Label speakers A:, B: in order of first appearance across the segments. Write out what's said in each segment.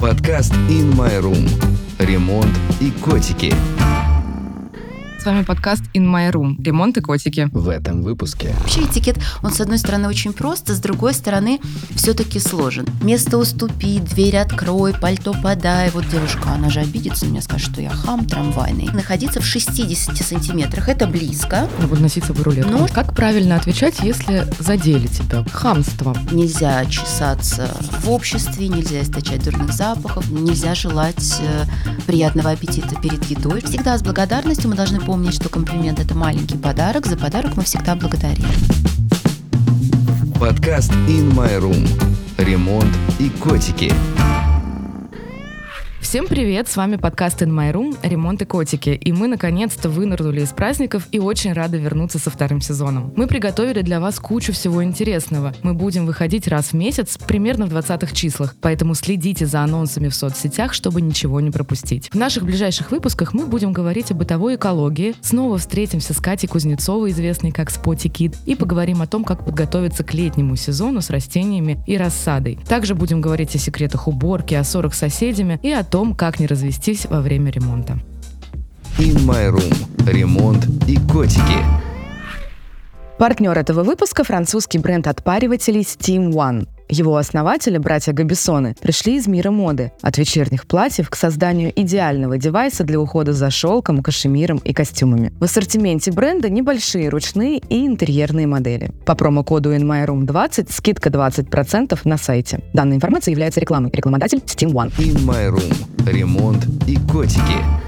A: Подкаст In My Room. Ремонт и котики.
B: С вами подкаст In My Room. Ремонт и котики.
A: В этом выпуске.
C: Вообще этикет, он с одной стороны очень прост, а с другой стороны все-таки сложен. Место уступи, дверь открой, пальто подай. Вот девушка, она же обидится, мне скажет, что я хам трамвайный. Находиться в 60 сантиметрах, это близко.
B: Ну, вот носить с собой рулетку.
C: Ну.
B: Как правильно отвечать, если задели тебя? Хамство.
C: Нельзя чесаться в обществе, нельзя источать дурных запахов, нельзя желать э, приятного аппетита перед едой. Всегда с благодарностью мы должны помнить, что комплимент – это маленький подарок. За подарок мы всегда благодарим.
A: Подкаст In My Room. Ремонт и котики.
B: Всем привет, с вами подкаст In My Room «Ремонт и котики». И мы, наконец-то, вынырнули из праздников и очень рады вернуться со вторым сезоном. Мы приготовили для вас кучу всего интересного. Мы будем выходить раз в месяц, примерно в 20-х числах. Поэтому следите за анонсами в соцсетях, чтобы ничего не пропустить. В наших ближайших выпусках мы будем говорить о бытовой экологии. Снова встретимся с Катей Кузнецовой, известной как Споти Кид, и поговорим о том, как подготовиться к летнему сезону с растениями и рассадой. Также будем говорить о секретах уборки, о ссорах с соседями и о том, как не развестись во время ремонта.
A: In My Room. Ремонт и котики.
D: Партнер этого выпуска – французский бренд отпаривателей Steam One. Его основатели, братья Габисоны, пришли из мира моды, от вечерних платьев к созданию идеального девайса для ухода за шелком, кашемиром и костюмами. В ассортименте бренда небольшие ручные и интерьерные модели. По промокоду InMyRoom20 скидка 20% на сайте. Данная информация является рекламой. Рекламодатель Steam One.
A: In My Room. Ремонт и котики.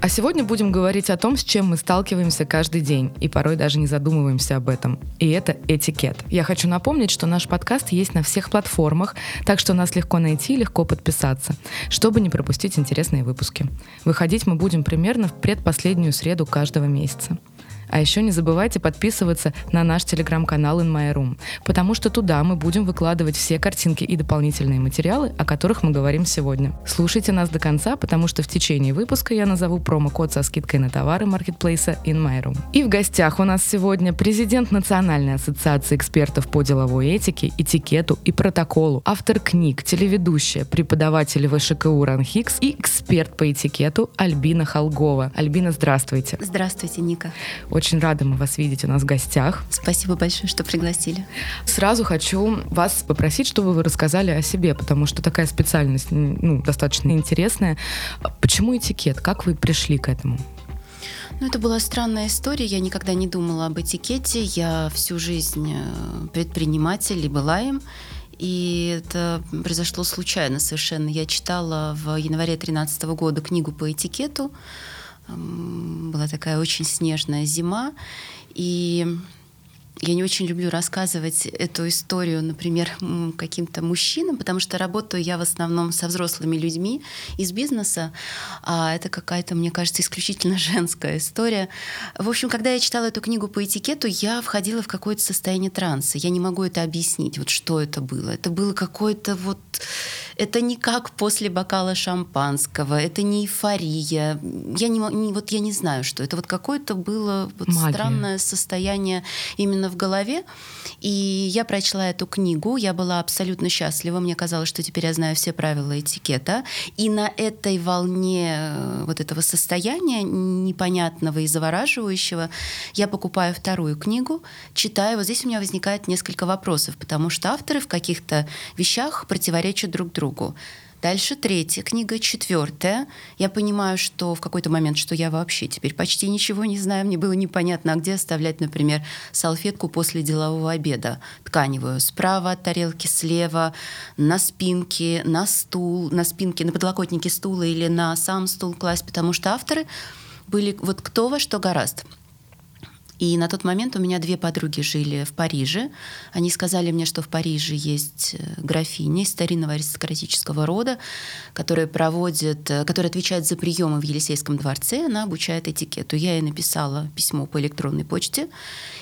B: А сегодня будем говорить о том, с чем мы сталкиваемся каждый день, и порой даже не задумываемся об этом. И это этикет. Я хочу напомнить, что наш подкаст есть на всех платформах, так что нас легко найти и легко подписаться, чтобы не пропустить интересные выпуски. Выходить мы будем примерно в предпоследнюю среду каждого месяца. А еще не забывайте подписываться на наш телеграм-канал In My Room, потому что туда мы будем выкладывать все картинки и дополнительные материалы, о которых мы говорим сегодня. Слушайте нас до конца, потому что в течение выпуска я назову промокод со скидкой на товары маркетплейса In My Room. И в гостях у нас сегодня президент Национальной ассоциации экспертов по деловой этике, этикету и протоколу, автор книг, телеведущая, преподаватель ВШКУ РАНХИКС и эксперт по этикету Альбина Холгова. Альбина, здравствуйте.
C: Здравствуйте, Ника.
B: Очень рада мы вас видеть у нас в гостях.
C: Спасибо большое, что пригласили.
B: Сразу хочу вас попросить, чтобы вы рассказали о себе, потому что такая специальность ну, достаточно интересная. Почему этикет? Как вы пришли к этому?
C: Ну, это была странная история. Я никогда не думала об этикете. Я всю жизнь э, предприниматель и была им. И это произошло случайно совершенно. Я читала в январе 2013 года книгу по этикету. Была такая очень снежная зима. И я не очень люблю рассказывать эту историю, например, каким-то мужчинам, потому что работаю я в основном со взрослыми людьми из бизнеса, а это какая-то, мне кажется, исключительно женская история. В общем, когда я читала эту книгу по этикету, я входила в какое-то состояние транса. Я не могу это объяснить, вот что это было. Это было какое-то вот... Это не как после бокала шампанского, это не эйфория. Я не, не- вот я не знаю, что это. Вот какое-то было вот
B: Магия.
C: странное состояние именно в голове. И я прочла эту книгу, я была абсолютно счастлива. Мне казалось, что теперь я знаю все правила этикета. И на этой волне э, вот этого состояния непонятного и завораживающего я покупаю вторую книгу, читаю. Вот здесь у меня возникает несколько вопросов, потому что авторы в каких-то вещах противоречат друг другу. Дальше третья книга, четвертая. Я понимаю, что в какой-то момент, что я вообще теперь почти ничего не знаю. Мне было непонятно, а где оставлять, например, салфетку после делового обеда тканевую. Справа от тарелки, слева, на спинке, на стул, на спинке, на подлокотнике стула или на сам стул класть, потому что авторы были вот кто во что гораст. И на тот момент у меня две подруги жили в Париже. Они сказали мне, что в Париже есть э, графиня из старинного аристократического рода, которая проводит, э, которая отвечает за приемы в Елисейском дворце. Она обучает этикету. Я ей написала письмо по электронной почте,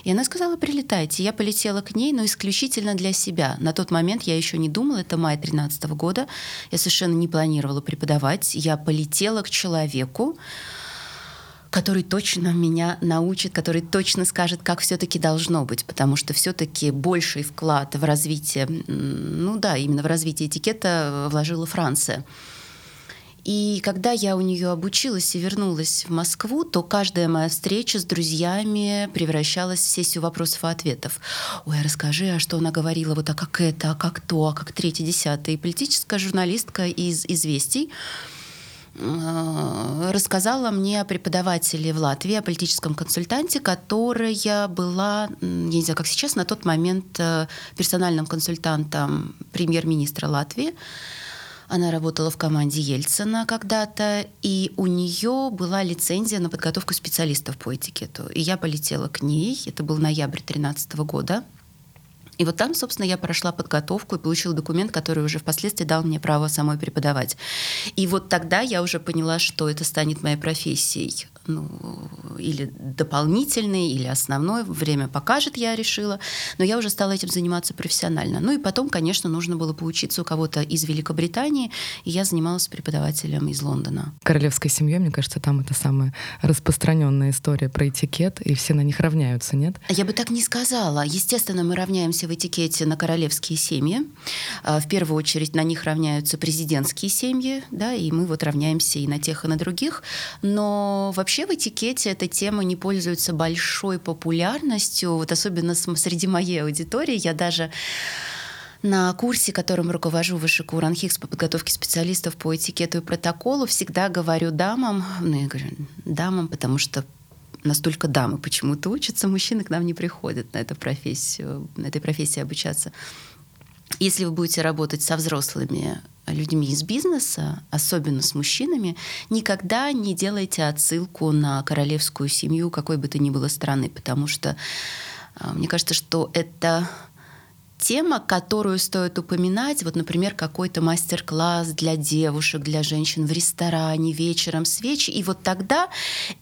C: и она сказала, прилетайте. Я полетела к ней, но исключительно для себя. На тот момент я еще не думала, это май 2013 года. Я совершенно не планировала преподавать. Я полетела к человеку, который точно меня научит, который точно скажет, как все-таки должно быть, потому что все-таки больший вклад в развитие, ну да, именно в развитие этикета вложила Франция. И когда я у нее обучилась и вернулась в Москву, то каждая моя встреча с друзьями превращалась в сессию вопросов и ответов. Ой, а расскажи, а что она говорила, вот а как это, а как то, а как третье, десятое. И политическая журналистка из «Известий» рассказала мне о преподавателе в Латвии, о политическом консультанте, которая была, я не знаю, как сейчас, на тот момент э, персональным консультантом премьер-министра Латвии. Она работала в команде Ельцина когда-то, и у нее была лицензия на подготовку специалистов по этикету. И я полетела к ней, это был ноябрь 2013 года. И вот там, собственно, я прошла подготовку и получила документ, который уже впоследствии дал мне право самой преподавать. И вот тогда я уже поняла, что это станет моей профессией ну, или дополнительный, или основной. Время покажет, я решила. Но я уже стала этим заниматься профессионально. Ну и потом, конечно, нужно было поучиться у кого-то из Великобритании, и я занималась преподавателем из Лондона.
B: Королевская семья, мне кажется, там это самая распространенная история про этикет, и все на них равняются, нет?
C: Я бы так не сказала. Естественно, мы равняемся в этикете на королевские семьи. А, в первую очередь на них равняются президентские семьи, да, и мы вот равняемся и на тех, и на других. Но вообще Вообще в этикете эта тема не пользуется большой популярностью, вот особенно среди моей аудитории. Я даже на курсе, которым руковожу выше Куранхикс по подготовке специалистов по этикету и протоколу, всегда говорю дамам, ну я говорю дамам, потому что настолько дамы почему-то учатся, мужчины к нам не приходят на эту профессию, на этой профессии обучаться. Если вы будете работать со взрослыми людьми из бизнеса, особенно с мужчинами, никогда не делайте отсылку на королевскую семью какой бы то ни было страны, потому что а, мне кажется, что это тема, которую стоит упоминать, вот, например, какой-то мастер-класс для девушек, для женщин в ресторане вечером свечи, и вот тогда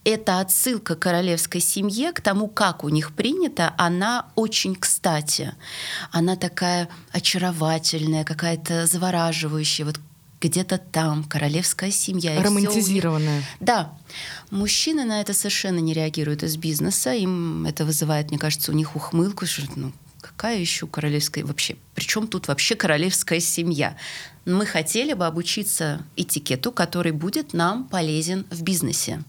C: эта отсылка королевской семье, к тому, как у них принято, она очень кстати. Она такая очаровательная, какая-то завораживающая, вот где-то там королевская семья.
B: Романтизированная.
C: Них... Да. Мужчины на это совершенно не реагируют из бизнеса. Им это вызывает, мне кажется, у них ухмылку, что ну, какая еще королевская вообще? Причем тут вообще королевская семья? Мы хотели бы обучиться этикету, который будет нам полезен в бизнесе.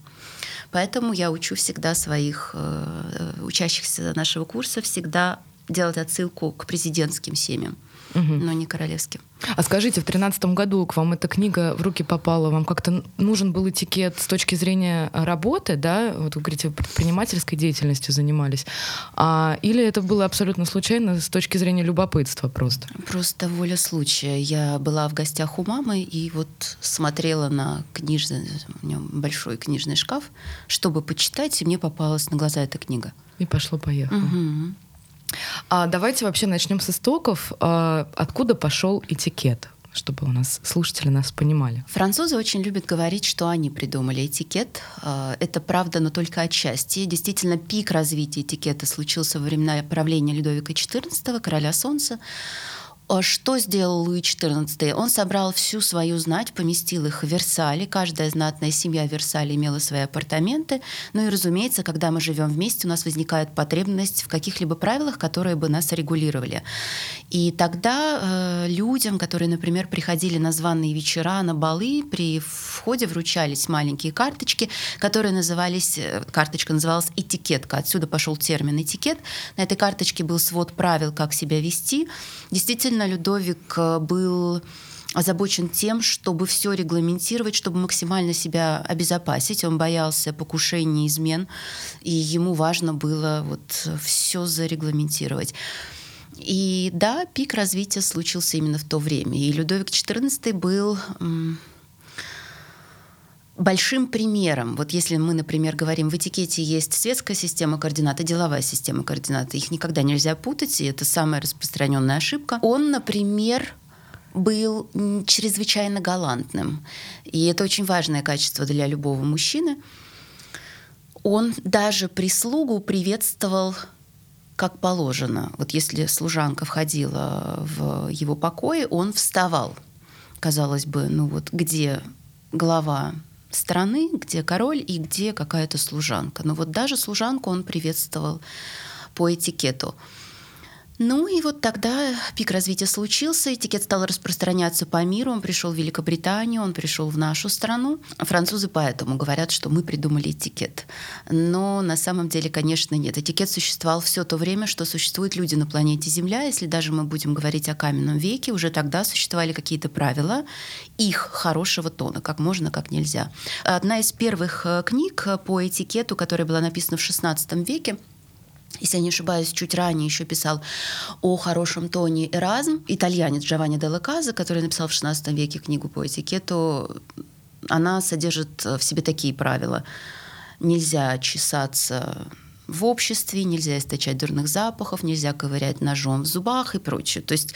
C: Поэтому я учу всегда своих э, учащихся нашего курса всегда делать отсылку к президентским семьям угу. но не королевским.
B: А скажите, в тринадцатом году к вам эта книга в руки попала, вам как-то нужен был этикет с точки зрения работы, да? Вот вы говорите, предпринимательской деятельностью занимались. А, или это было абсолютно случайно с точки зрения любопытства просто?
C: Просто воля случая. Я была в гостях у мамы и вот смотрела на книжный, у нее большой книжный шкаф, чтобы почитать, и мне попалась на глаза эта книга.
B: И пошло-поехало. Угу. А давайте вообще начнем с истоков. А, откуда пошел этикет? чтобы у нас слушатели нас понимали.
C: Французы очень любят говорить, что они придумали этикет. А, это правда, но только отчасти. Действительно, пик развития этикета случился во времена правления Людовика XIV, короля солнца. А что сделал Луи XIV? Он собрал всю свою знать, поместил их в Версале. Каждая знатная семья в Версале имела свои апартаменты. Ну и, разумеется, когда мы живем вместе, у нас возникает потребность в каких-либо правилах, которые бы нас регулировали. И тогда э, людям, которые, например, приходили на званые вечера, на балы, при входе вручались маленькие карточки, которые назывались, э, карточка называлась этикетка. Отсюда пошел термин этикет. На этой карточке был свод правил, как себя вести. Действительно, Действительно, Людовик э, был озабочен тем, чтобы все регламентировать, чтобы максимально себя обезопасить. Он боялся покушений, измен, и ему важно было вот все зарегламентировать. И да, пик развития случился именно в то время. И Людовик XIV был большим примером. Вот если мы, например, говорим, в этикете есть светская система координат и деловая система координат, их никогда нельзя путать, и это самая распространенная ошибка. Он, например, был чрезвычайно галантным. И это очень важное качество для любого мужчины. Он даже прислугу приветствовал как положено. Вот если служанка входила в его покои, он вставал. Казалось бы, ну вот где глава страны, где король и где какая-то служанка. Но вот даже служанку он приветствовал по этикету. Ну и вот тогда пик развития случился, этикет стал распространяться по миру, он пришел в Великобританию, он пришел в нашу страну. Французы поэтому говорят, что мы придумали этикет. Но на самом деле, конечно, нет. Этикет существовал все то время, что существуют люди на планете Земля. Если даже мы будем говорить о каменном веке, уже тогда существовали какие-то правила их хорошего тона, как можно, как нельзя. Одна из первых э, книг по этикету, которая была написана в XVI веке, если я не ошибаюсь, чуть ранее еще писал о хорошем тоне Эразм, итальянец Джованни де Лаказа, который написал в XVI веке книгу по этикету, она содержит в себе такие правила. Нельзя чесаться в обществе, нельзя источать дурных запахов, нельзя ковырять ножом в зубах и прочее. То есть,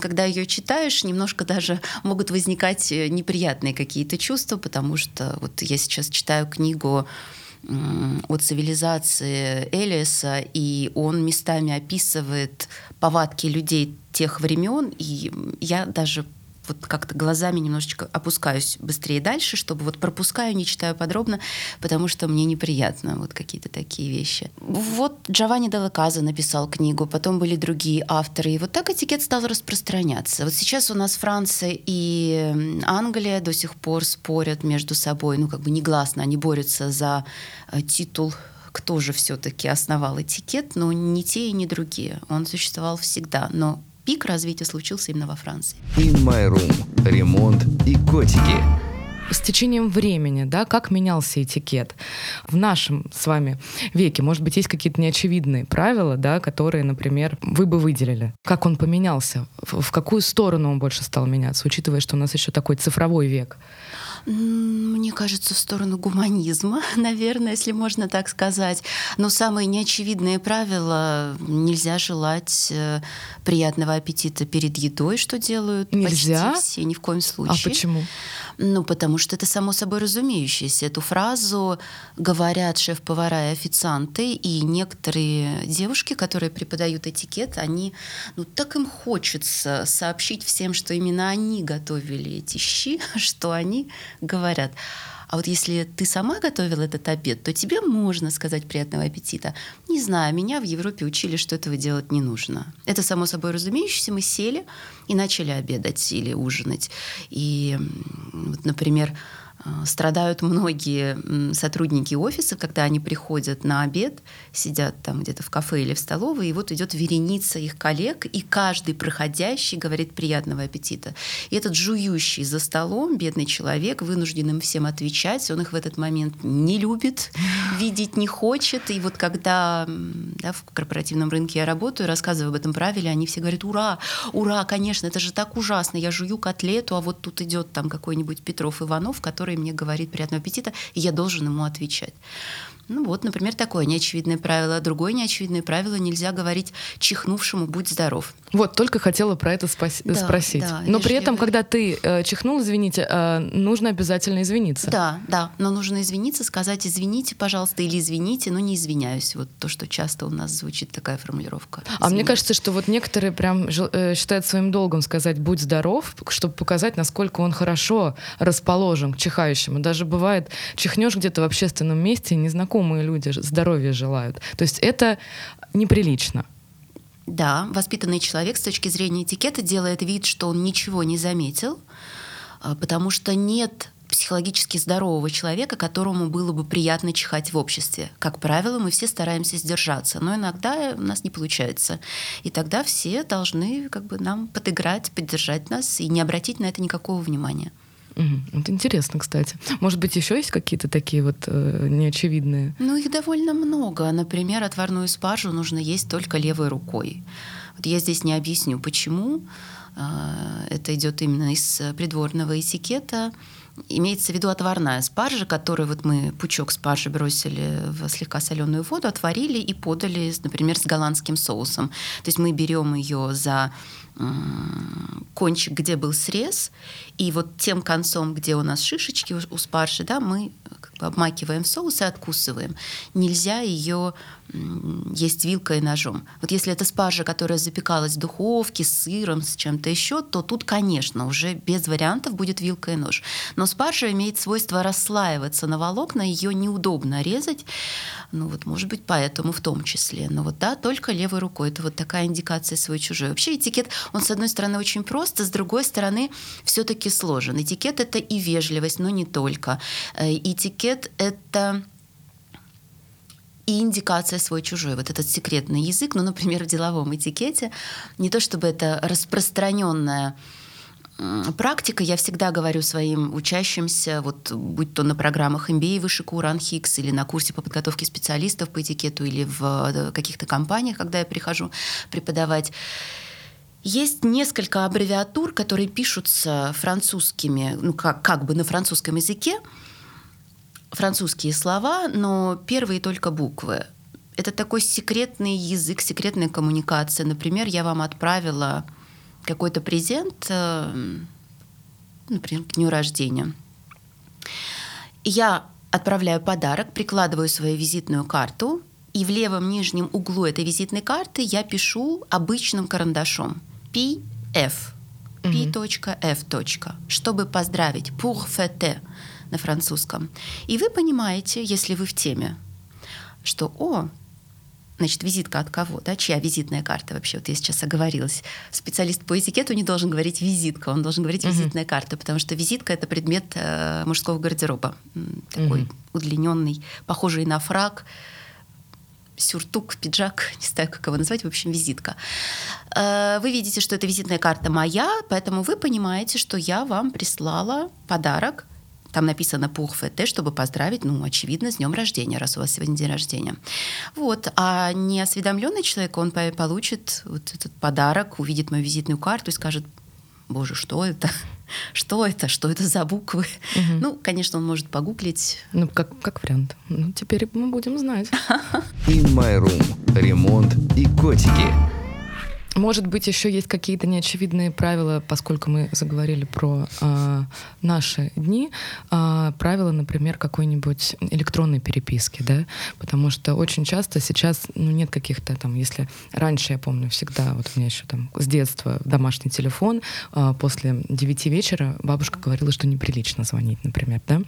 C: когда ее читаешь, немножко даже могут возникать неприятные какие-то чувства, потому что вот я сейчас читаю книгу от цивилизации Элиса, и он местами описывает повадки людей тех времен, и я даже вот как-то глазами немножечко опускаюсь быстрее дальше, чтобы вот пропускаю, не читаю подробно, потому что мне неприятно вот какие-то такие вещи. Вот Джованни Делаказа написал книгу, потом были другие авторы, и вот так этикет стал распространяться. Вот сейчас у нас Франция и Англия до сих пор спорят между собой, ну как бы негласно, они борются за э, титул кто же все-таки основал этикет, но не те и не другие. Он существовал всегда, но пик развития случился именно во Франции.
A: In My Room. Ремонт и котики
B: с течением времени, да, как менялся этикет в нашем с вами веке? Может быть, есть какие-то неочевидные правила, да, которые, например, вы бы выделили? Как он поменялся? В какую сторону он больше стал меняться, учитывая, что у нас еще такой цифровой век?
C: Мне кажется, в сторону гуманизма, наверное, если можно так сказать. Но самые неочевидные правила — нельзя желать э, приятного аппетита перед едой, что делают
B: нельзя?
C: почти все, ни в коем случае.
B: А почему?
C: Ну, потому что это само собой разумеющееся. Эту фразу говорят шеф-повара и официанты, и некоторые девушки, которые преподают этикет, они, ну, так им хочется сообщить всем, что именно они готовили эти щи, что они говорят. А вот если ты сама готовила этот обед, то тебе можно сказать приятного аппетита. Не знаю, меня в Европе учили, что этого делать не нужно. Это само собой разумеющееся. Мы сели и начали обедать или ужинать. И, вот, например, страдают многие сотрудники офиса, когда они приходят на обед, сидят там где-то в кафе или в столовой, и вот идет вереница их коллег, и каждый проходящий говорит приятного аппетита. И этот жующий за столом бедный человек, вынужден им всем отвечать, он их в этот момент не любит, видеть не хочет. И вот когда да, в корпоративном рынке я работаю, рассказываю об этом правиле, они все говорят, ура, ура, конечно, это же так ужасно, я жую котлету, а вот тут идет там какой-нибудь Петров Иванов, который который мне говорит приятного аппетита, и я должен ему отвечать. Ну вот, например, такое неочевидное правило. Другое неочевидное правило – нельзя говорить чихнувшему «будь здоров».
B: Вот, только хотела про это спаси- да, спросить. Да, но при этом, когда ты э, чихнул, извините, э, нужно обязательно извиниться.
C: Да, да, но нужно извиниться, сказать «извините, пожалуйста» или «извините, но не извиняюсь». Вот то, что часто у нас звучит такая формулировка.
B: Извиняюсь. А мне кажется, что вот некоторые прям э, считают своим долгом сказать «будь здоров», чтобы показать, насколько он хорошо расположен к чихающему. Даже бывает, чихнешь где-то в общественном месте, незнакомые люди здоровья желают. То есть это неприлично.
C: Да, воспитанный человек с точки зрения этикета делает вид, что он ничего не заметил, а, потому что нет психологически здорового человека, которому было бы приятно чихать в обществе. Как правило, мы все стараемся сдержаться, но иногда у нас не получается. И тогда все должны как бы нам подыграть, поддержать нас и не обратить на это никакого внимания.
B: Это интересно, кстати. Может быть, еще есть какие-то такие вот э, неочевидные?
C: Ну, их довольно много. Например, отварную спаржу нужно есть только левой рукой. Вот я здесь не объясню, почему. Э, это идет именно из придворного этикета. Имеется в виду отварная спаржа, которую вот мы пучок спаржи бросили в слегка соленую воду, отварили и подали, например, с голландским соусом. То есть мы берем ее за кончик, где был срез, и вот тем концом, где у нас шишечки у, спаржи, да, мы обмакиваем в соус и откусываем. Нельзя ее есть вилкой и ножом. Вот если это спаржа, которая запекалась в духовке с сыром, с чем-то еще, то тут, конечно, уже без вариантов будет вилка и нож. Но спаржа имеет свойство расслаиваться на волокна, ее неудобно резать. Ну вот, может быть, поэтому в том числе. Но вот да, только левой рукой. Это вот такая индикация свой-чужой. Вообще этикет, он с одной стороны очень прост, а с другой стороны все-таки сложен. Этикет — это и вежливость, но не только. Э, этикет — это и индикация свой-чужой, вот этот секретный язык, ну, например, в деловом этикете, не то чтобы это распространенная практика, я всегда говорю своим учащимся, вот будь то на программах MBA выше Куран Хикс или на курсе по подготовке специалистов по этикету или в э, каких-то компаниях, когда я прихожу преподавать, есть несколько аббревиатур, которые пишутся французскими, ну как, как бы на французском языке, французские слова, но первые только буквы. Это такой секретный язык, секретная коммуникация. Например, я вам отправила какой-то презент, э, например, к дню рождения. Я отправляю подарок, прикладываю свою визитную карту, и в левом нижнем углу этой визитной карты я пишу обычным карандашом PF, P.F. Чтобы поздравить, pour fêter – на французском. И вы понимаете, если вы в теме, что, о, значит, визитка от кого, да, чья визитная карта вообще, вот я сейчас оговорилась. Специалист по этикету не должен говорить визитка, он должен говорить визитная карта, потому что визитка — это предмет э, мужского гардероба, такой угу. удлиненный, похожий на фраг, сюртук, пиджак, не знаю, как его назвать, в общем, визитка. Э, вы видите, что это визитная карта моя, поэтому вы понимаете, что я вам прислала подарок, там написано «Pour fêter», чтобы поздравить, ну, очевидно, с днем рождения, раз у вас сегодня день рождения. Вот. А неосведомленный человек, он получит вот этот подарок, увидит мою визитную карту и скажет, боже, что это? Что это? Что это за буквы? Угу. Ну, конечно, он может погуглить.
B: Ну, как, как вариант. Ну, теперь мы будем знать.
A: In My Room. Ремонт и котики.
B: Может быть, еще есть какие-то неочевидные правила, поскольку мы заговорили про э, наши дни, э, правила, например, какой-нибудь электронной переписки, да, потому что очень часто сейчас ну, нет каких-то там, если раньше, я помню, всегда, вот у меня еще там с детства домашний телефон, э, после 9 вечера бабушка говорила, что неприлично звонить, например, да.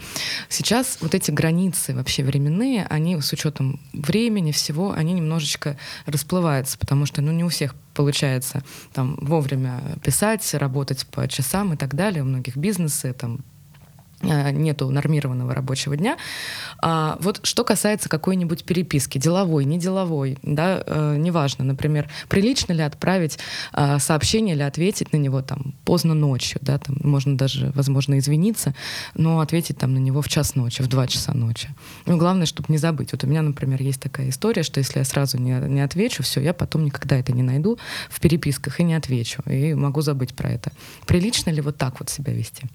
B: Сейчас вот эти границы вообще временные, они с учетом времени всего, они немножечко расплываются, потому что, ну, не у всех получается там вовремя писать, работать по часам и так далее. У многих бизнесы там нету нормированного рабочего дня. А вот что касается какой-нибудь переписки, деловой, не деловой, да, э, неважно, например, прилично ли отправить э, сообщение или ответить на него там поздно ночью, да, там можно даже, возможно, извиниться, но ответить там на него в час ночи, в два часа ночи. Ну, главное, чтобы не забыть. Вот у меня, например, есть такая история, что если я сразу не, не отвечу, все, я потом никогда это не найду в переписках и не отвечу, и могу забыть про это. Прилично ли вот так вот себя вести?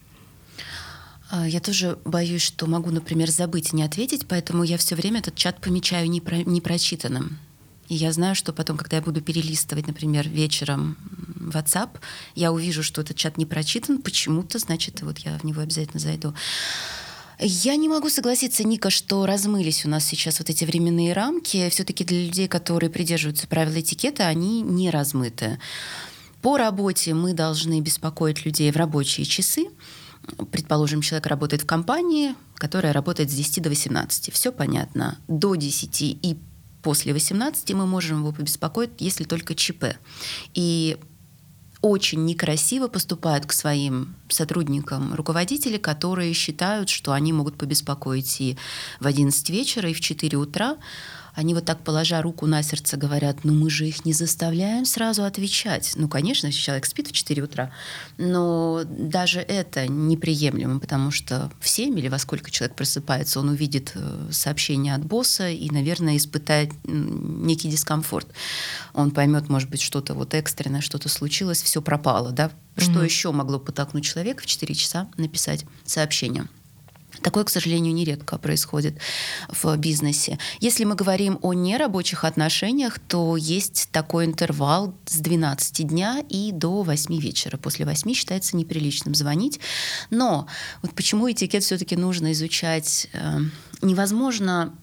C: А, я тоже боюсь, что могу, например, забыть и не ответить, поэтому я все время этот чат помечаю непро- непрочитанным. И я знаю, что потом, когда я буду перелистывать, например, вечером WhatsApp, я увижу, что этот чат не прочитан, почему-то, значит, вот я в него обязательно зайду. Я не могу согласиться, Ника, что размылись у нас сейчас вот эти временные рамки. Все-таки для людей, которые придерживаются правил этикета, они не размыты. По работе мы должны беспокоить людей в рабочие часы, предположим, человек работает в компании, которая работает с 10 до 18. Все понятно. До 10 и после 18 мы можем его побеспокоить, если только ЧП. И очень некрасиво поступают к своим сотрудникам руководители, которые считают, что они могут побеспокоить и в 11 вечера, и в 4 утра они вот так, положа руку на сердце, говорят, ну мы же их не заставляем сразу отвечать. Ну, конечно, человек спит в 4 утра, но даже это неприемлемо, потому что в 7 или во сколько человек просыпается, он увидит э, сообщение от босса и, наверное, испытает некий дискомфорт. Он поймет, может быть, что-то вот экстренное, что-то случилось, все пропало, да? Что mm-hmm. еще могло подтолкнуть человека в 4 часа написать сообщение? Такое, к сожалению, нередко происходит в бизнесе. Если мы говорим о нерабочих отношениях, то есть такой интервал с 12 дня и до 8 вечера. После 8 считается неприличным звонить. Но вот почему этикет все-таки нужно изучать? Э, невозможно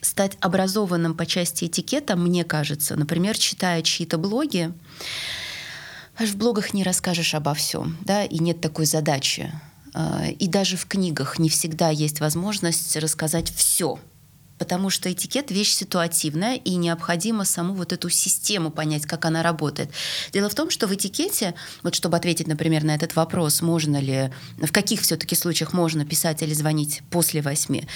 C: стать образованным по части этикета, мне кажется, например, читая чьи-то блоги, в блогах не расскажешь обо всем, да, и нет такой задачи. А, и даже в книгах не всегда есть возможность рассказать все потому что этикет вещь ситуативная, и необходимо саму вот эту систему понять, как она работает. Дело в том, что в этикете, вот чтобы ответить, например, на этот вопрос, можно ли, в каких все-таки случаях можно писать или звонить после восьми,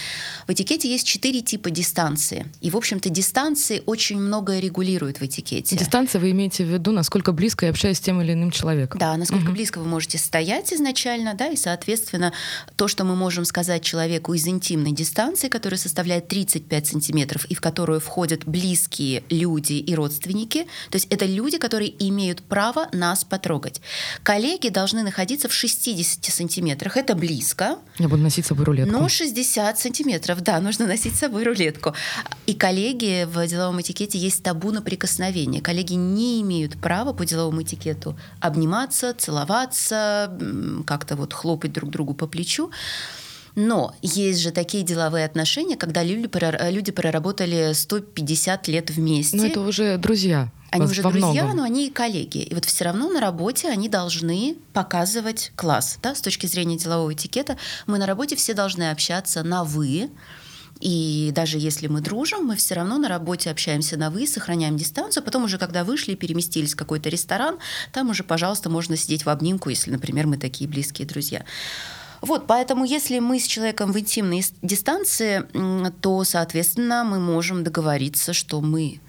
C: в этикете есть четыре типа дистанции. И, в общем-то, дистанции очень многое регулируют в этикете.
B: Дистанция вы имеете в виду, насколько близко я общаюсь с тем или иным человеком?
C: Да, насколько угу. близко вы можете стоять изначально, да, и, соответственно, то, что мы можем сказать человеку из интимной дистанции, которая составляет 30 35 сантиметров, и в которую входят близкие люди и родственники. То есть это люди, которые имеют право нас потрогать. Коллеги должны находиться в 60 сантиметрах. Это близко.
B: Я буду носить с собой рулетку.
C: Но 60 сантиметров, да, нужно носить с собой рулетку. И коллеги в деловом этикете есть табу на прикосновение. Коллеги не имеют права по деловому этикету обниматься, целоваться, как-то вот хлопать друг другу по плечу. Но есть же такие деловые отношения, когда люди, люди проработали 150 лет вместе.
B: Ну, это уже друзья.
C: Они уже друзья, многом. но они и коллеги. И вот все равно на работе они должны показывать класс. Да? С точки зрения делового этикета мы на работе все должны общаться на «вы», и даже если мы дружим, мы все равно на работе общаемся на «вы», сохраняем дистанцию. Потом уже, когда вышли и переместились в какой-то ресторан, там уже, пожалуйста, можно сидеть в обнимку, если, например, мы такие близкие друзья. Вот, поэтому если мы с человеком в интимной дистанции, то, соответственно, мы можем договориться, что мы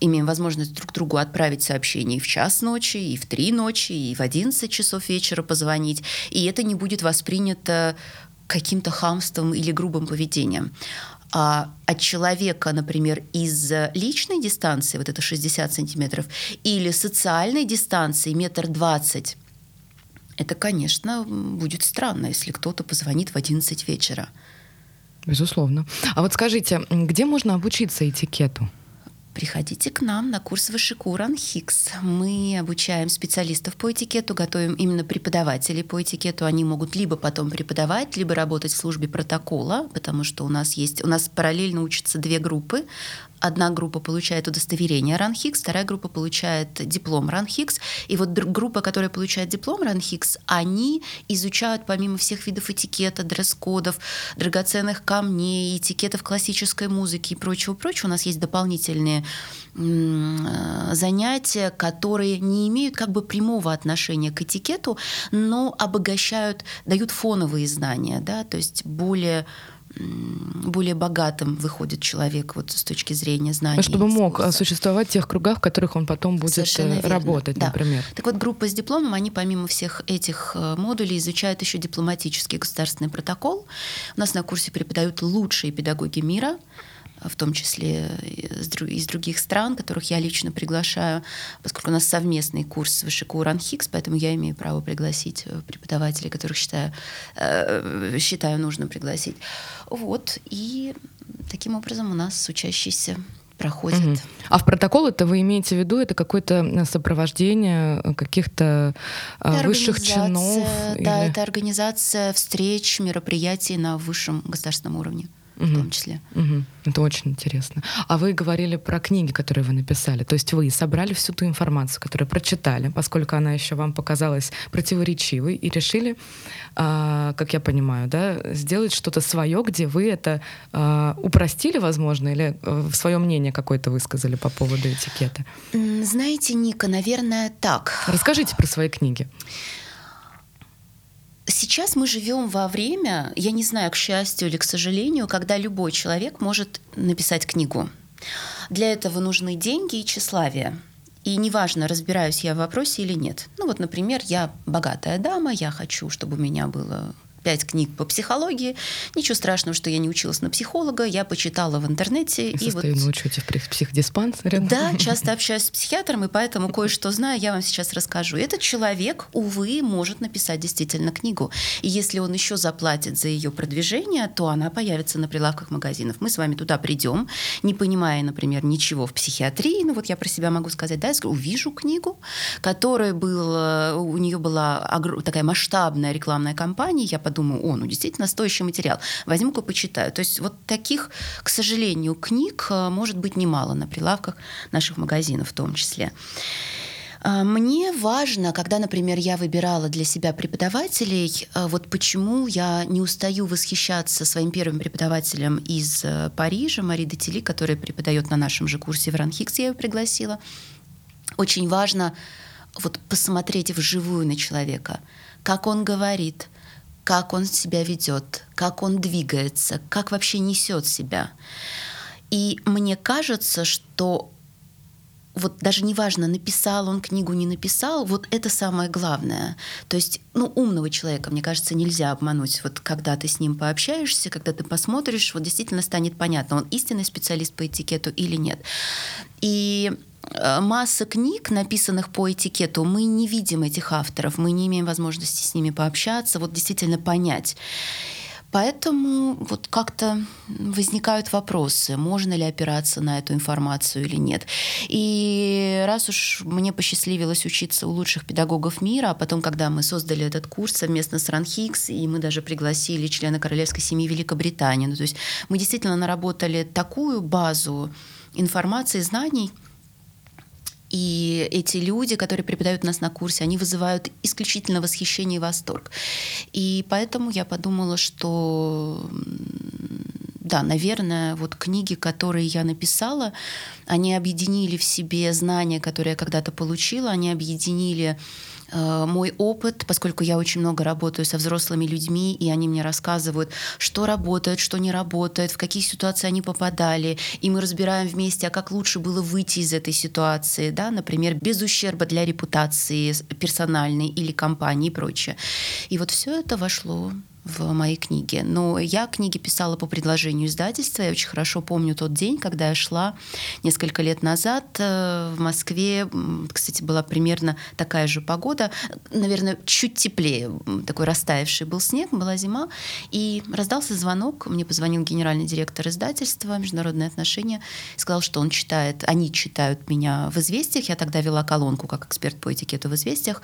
C: имеем возможность друг другу отправить сообщение и в час ночи, и в три ночи, и в 11 часов вечера позвонить, и это не будет воспринято каким-то хамством или грубым поведением. А от человека, например, из личной дистанции, вот это 60 сантиметров, или социальной дистанции метр двадцать, это, конечно, будет странно, если кто-то позвонит в 11 вечера.
B: Безусловно. А вот скажите, где можно обучиться этикету?
C: Приходите к нам на курс Вашикуран Хикс. Мы обучаем специалистов по этикету, готовим именно преподавателей по этикету. Они могут либо потом преподавать, либо работать в службе протокола, потому что у нас есть, у нас параллельно учатся две группы одна группа получает удостоверение РАНХИКС, вторая группа получает диплом РАНХИКС. И вот группа, которая получает диплом РАНХИКС, они изучают помимо всех видов этикета, дресс-кодов, драгоценных камней, этикетов классической музыки и прочего-прочего. У нас есть дополнительные занятия, которые не имеют как бы прямого отношения к этикету, но обогащают, дают фоновые знания, да, то есть более более богатым выходит человек вот с точки зрения знаний.
B: Чтобы мог существовать в тех кругах, в которых он потом будет Совершенно э, работать,
C: да.
B: например.
C: Так вот, группа с дипломом, они помимо всех этих э, модулей изучают еще дипломатический государственный протокол. У нас на курсе преподают лучшие педагоги мира в том числе из других стран, которых я лично приглашаю, поскольку у нас совместный курс с Вышику Ранхикс, поэтому я имею право пригласить э, преподавателей, которых считаю, э, считаю нужно пригласить. Вот, и таким образом у нас учащиеся проходят. Угу.
B: А в протокол это вы имеете в виду, это какое-то сопровождение каких-то э, это высших чинов?
C: Да, или... это организация встреч, мероприятий на высшем государственном уровне угу. в том числе.
B: Угу. Это очень интересно. А вы говорили про книги, которые вы написали. То есть вы собрали всю ту информацию, которую прочитали, поскольку она еще вам показалась противоречивой, и решили, э, как я понимаю, да, сделать что-то свое, где вы это э, упростили, возможно, или э, свое мнение какое-то высказали по поводу этикета.
C: Знаете, Ника, наверное, так.
B: Расскажите про свои книги
C: сейчас мы живем во время, я не знаю, к счастью или к сожалению, когда любой человек может написать книгу. Для этого нужны деньги и тщеславие. И неважно, разбираюсь я в вопросе или нет. Ну вот, например, я богатая дама, я хочу, чтобы у меня было пять книг по психологии. Ничего страшного, что я не училась на психолога, я почитала в интернете.
B: И, и вот... учете в психдиспансере.
C: Да, часто общаюсь с психиатром, и поэтому кое-что знаю, я вам сейчас расскажу. Этот человек, увы, может написать действительно книгу. И если он еще заплатит за ее продвижение, то она появится на прилавках магазинов. Мы с вами туда придем, не понимая, например, ничего в психиатрии, ну вот я про себя могу сказать, да, я увижу книгу, которая была, у нее была такая масштабная рекламная кампания, я подумаю, о, ну действительно стоящий материал, возьму-ка почитаю. То есть вот таких, к сожалению, книг э, может быть немало на прилавках наших магазинов в том числе. А, мне важно, когда, например, я выбирала для себя преподавателей, э, вот почему я не устаю восхищаться своим первым преподавателем из э, Парижа, Мари Детели, которая преподает на нашем же курсе в Ранхикс, я ее пригласила. Очень важно вот посмотреть вживую на человека, как он говорит, как он себя ведет, как он двигается, как вообще несет себя. И мне кажется, что вот даже неважно, написал он книгу, не написал, вот это самое главное. То есть, ну, умного человека, мне кажется, нельзя обмануть. Вот когда ты с ним пообщаешься, когда ты посмотришь, вот действительно станет понятно, он истинный специалист по этикету или нет. И масса книг, написанных по этикету, мы не видим этих авторов, мы не имеем возможности с ними пообщаться, вот действительно понять. Поэтому вот как-то возникают вопросы, можно ли опираться на эту информацию или нет. И раз уж мне посчастливилось учиться у лучших педагогов мира, а потом, когда мы создали этот курс совместно с Ранхикс, и мы даже пригласили члена королевской семьи Великобритании, ну, то есть мы действительно наработали такую базу информации, знаний – и эти люди, которые преподают нас на курсе, они вызывают исключительно восхищение и восторг. И поэтому я подумала, что да, наверное, вот книги, которые я написала, они объединили в себе знания, которые я когда-то получила, они объединили мой опыт, поскольку я очень много работаю со взрослыми людьми, и они мне рассказывают, что работает, что не работает, в какие ситуации они попадали, и мы разбираем вместе, а как лучше было выйти из этой ситуации, да, например, без ущерба для репутации персональной или компании и прочее. И вот все это вошло в моей книге. Но я книги писала по предложению издательства. Я очень хорошо помню тот день, когда я шла несколько лет назад э, в Москве. Кстати, была примерно такая же погода. Наверное, чуть теплее. Такой растаявший был снег, была зима. И раздался звонок. Мне позвонил генеральный директор издательства «Международные отношения». Сказал, что он читает, они читают меня в «Известиях». Я тогда вела колонку как эксперт по этикету в «Известиях»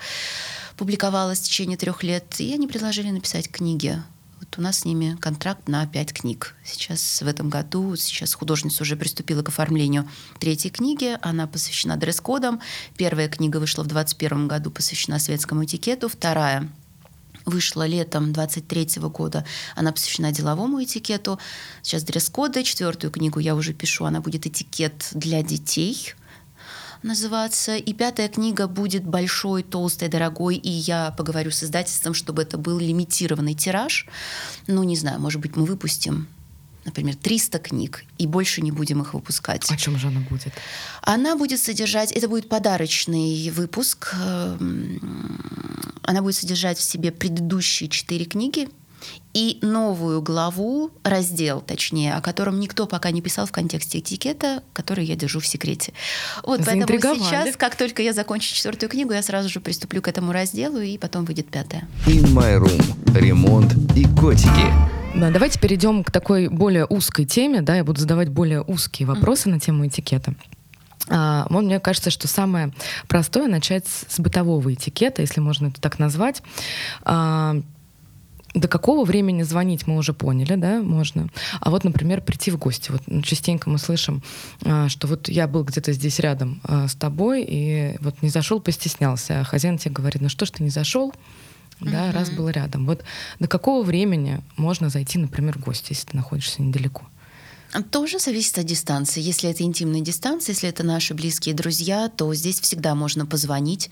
C: публиковалась в течение трех лет, и они предложили написать книги. Вот у нас с ними контракт на пять книг. Сейчас в этом году, сейчас художница уже приступила к оформлению третьей книги. Она посвящена дресс-кодам. Первая книга вышла в 2021 году, посвящена светскому этикету. Вторая вышла летом 23 года. Она посвящена деловому этикету. Сейчас дресс-коды. Четвертую книгу я уже пишу. Она будет этикет для детей называться. И пятая книга будет большой, толстой, дорогой, и я поговорю с издательством, чтобы это был лимитированный тираж. Ну, не знаю, может быть, мы выпустим например, 300 книг, и больше не будем их выпускать.
B: О чем же она будет?
C: Она будет содержать, это будет подарочный выпуск, эм, она будет содержать в себе предыдущие четыре книги, и новую главу, раздел, точнее, о котором никто пока не писал в контексте этикета, который я держу в секрете. Вот, поэтому сейчас, как только я закончу четвертую книгу, я сразу же приступлю к этому разделу, и потом выйдет пятая.
A: In My Room. Ремонт и котики.
B: Да, давайте перейдем к такой более узкой теме. Да, я буду задавать более узкие вопросы mm-hmm. на тему этикета. А, мне кажется, что самое простое начать с бытового этикета, если можно это так назвать. А, до какого времени звонить мы уже поняли, да, можно. А вот, например, прийти в гости. Вот частенько мы слышим, а, что вот я был где-то здесь рядом а, с тобой, и вот не зашел, постеснялся. А хозяин тебе говорит, ну что ж ты не зашел? Да, uh-huh. раз был рядом. Вот до какого времени можно зайти, например, в гости, если ты находишься недалеко?
C: Тоже зависит от дистанции. Если это интимная дистанция, если это наши близкие друзья, то здесь всегда можно позвонить.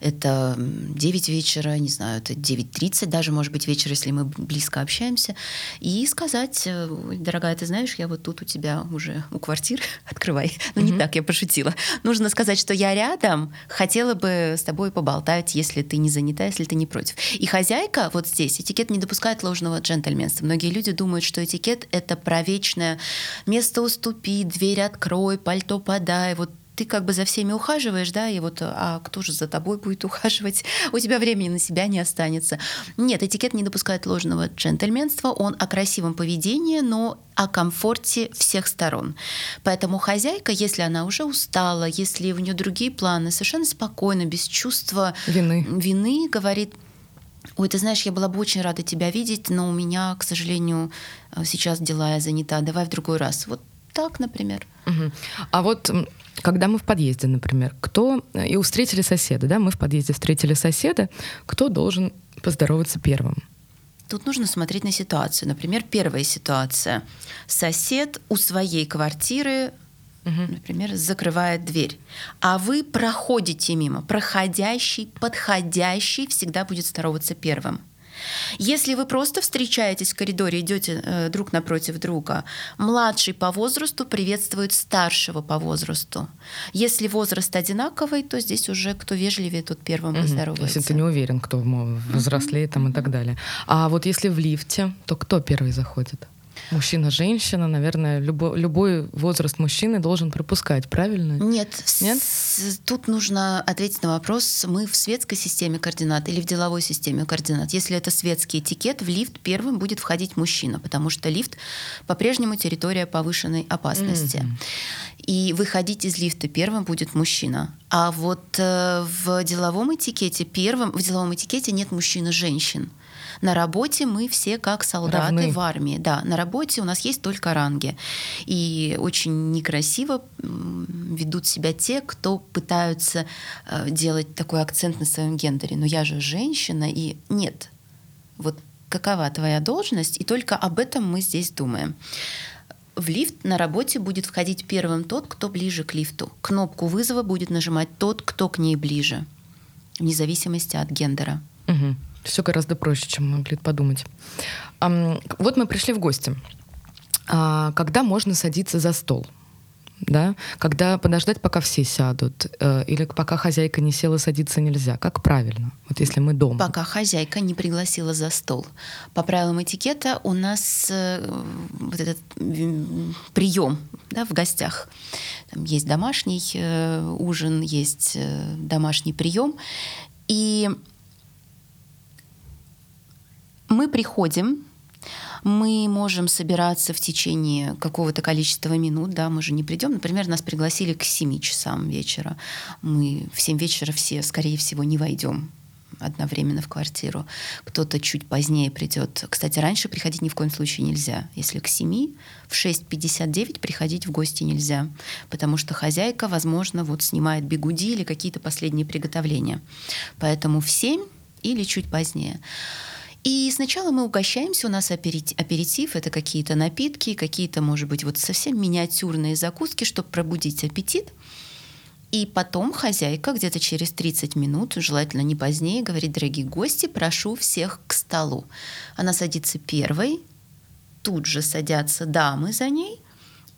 C: Это 9 вечера, не знаю, это 9.30 даже, может быть, вечер, если мы близко общаемся, и сказать, э, дорогая, ты знаешь, я вот тут у тебя уже у квартиры, открывай. Ну, не так, я пошутила. Нужно сказать, что я рядом, хотела бы с тобой поболтать, если ты не занята, если ты не против. И хозяйка вот здесь, этикет не допускает ложного джентльменства. Многие люди думают, что этикет — это про вечное место уступи, дверь открой, пальто подай, вот ты как бы за всеми ухаживаешь, да, и вот, а кто же за тобой будет ухаживать? У тебя времени на себя не останется. Нет, этикет не допускает ложного джентльменства, он о красивом поведении, но о комфорте всех сторон. Поэтому хозяйка, если она уже устала, если у нее другие планы, совершенно спокойно, без чувства
B: вины,
C: вины говорит, Ой, ты знаешь, я была бы очень рада тебя видеть, но у меня, к сожалению, э, сейчас дела я занята. Давай в другой раз. Вот так, например.
B: Угу. А вот когда мы в подъезде, например, кто э, и встретили соседа, да, мы в подъезде встретили соседа, кто должен поздороваться первым?
C: Тут нужно смотреть на ситуацию. Например, первая ситуация. Сосед у своей квартиры угу. например, закрывает дверь, а вы проходите мимо, проходящий, подходящий всегда будет здороваться первым. Если вы просто встречаетесь в коридоре, идете э, друг напротив друга, младший по возрасту приветствует старшего по возрасту. Если возраст одинаковый, то здесь уже кто вежливее, тот первым угу. поздоровается.
B: Если ты не уверен, кто взрослее там и так далее. А вот если в лифте, то кто первый заходит? Мужчина, женщина, наверное, любой, любой возраст мужчины должен пропускать, правильно?
C: Нет, Нет? тут нужно ответить на вопрос, мы в светской системе координат или в деловой системе координат. Если это светский этикет, в лифт первым будет входить мужчина, потому что лифт по-прежнему территория повышенной опасности. Mm-hmm. И выходить из лифта первым будет мужчина. А вот э, в деловом этикете первым, в деловом этикете нет мужчин и женщин. На работе мы все как солдаты
B: Равны.
C: в армии. Да, на работе у нас есть только ранги. И очень некрасиво ведут себя те, кто пытаются э, делать такой акцент на своем гендере. Но я же женщина, и нет. Вот какова твоя должность, и только об этом мы здесь думаем. В лифт на работе будет входить первым тот, кто ближе к лифту. Кнопку вызова будет нажимать тот, кто к ней ближе, вне зависимости от гендера.
B: Угу. Все гораздо проще, чем мы могли подумать. Вот мы пришли в гости. А, когда можно садиться за стол? да, когда подождать, пока все сядут, э, или пока хозяйка не села, садиться нельзя. Как правильно? Вот если мы дома.
C: Пока хозяйка не пригласила за стол. По правилам этикета у нас э, вот этот прием да, в гостях. Там есть домашний э, ужин, есть э, домашний прием. И мы приходим, мы можем собираться в течение какого-то количества минут, да, мы же не придем. Например, нас пригласили к 7 часам вечера. Мы в 7 вечера все, скорее всего, не войдем одновременно в квартиру. Кто-то чуть позднее придет. Кстати, раньше приходить ни в коем случае нельзя. Если к 7, в 6.59 приходить в гости нельзя, потому что хозяйка, возможно, вот снимает бегуди или какие-то последние приготовления. Поэтому в 7 или чуть позднее. И сначала мы угощаемся, у нас аперитив, это какие-то напитки, какие-то, может быть, вот совсем миниатюрные закуски, чтобы пробудить аппетит. И потом хозяйка где-то через 30 минут, желательно не позднее, говорит, дорогие гости, прошу всех к столу. Она садится первой, тут же садятся дамы за ней,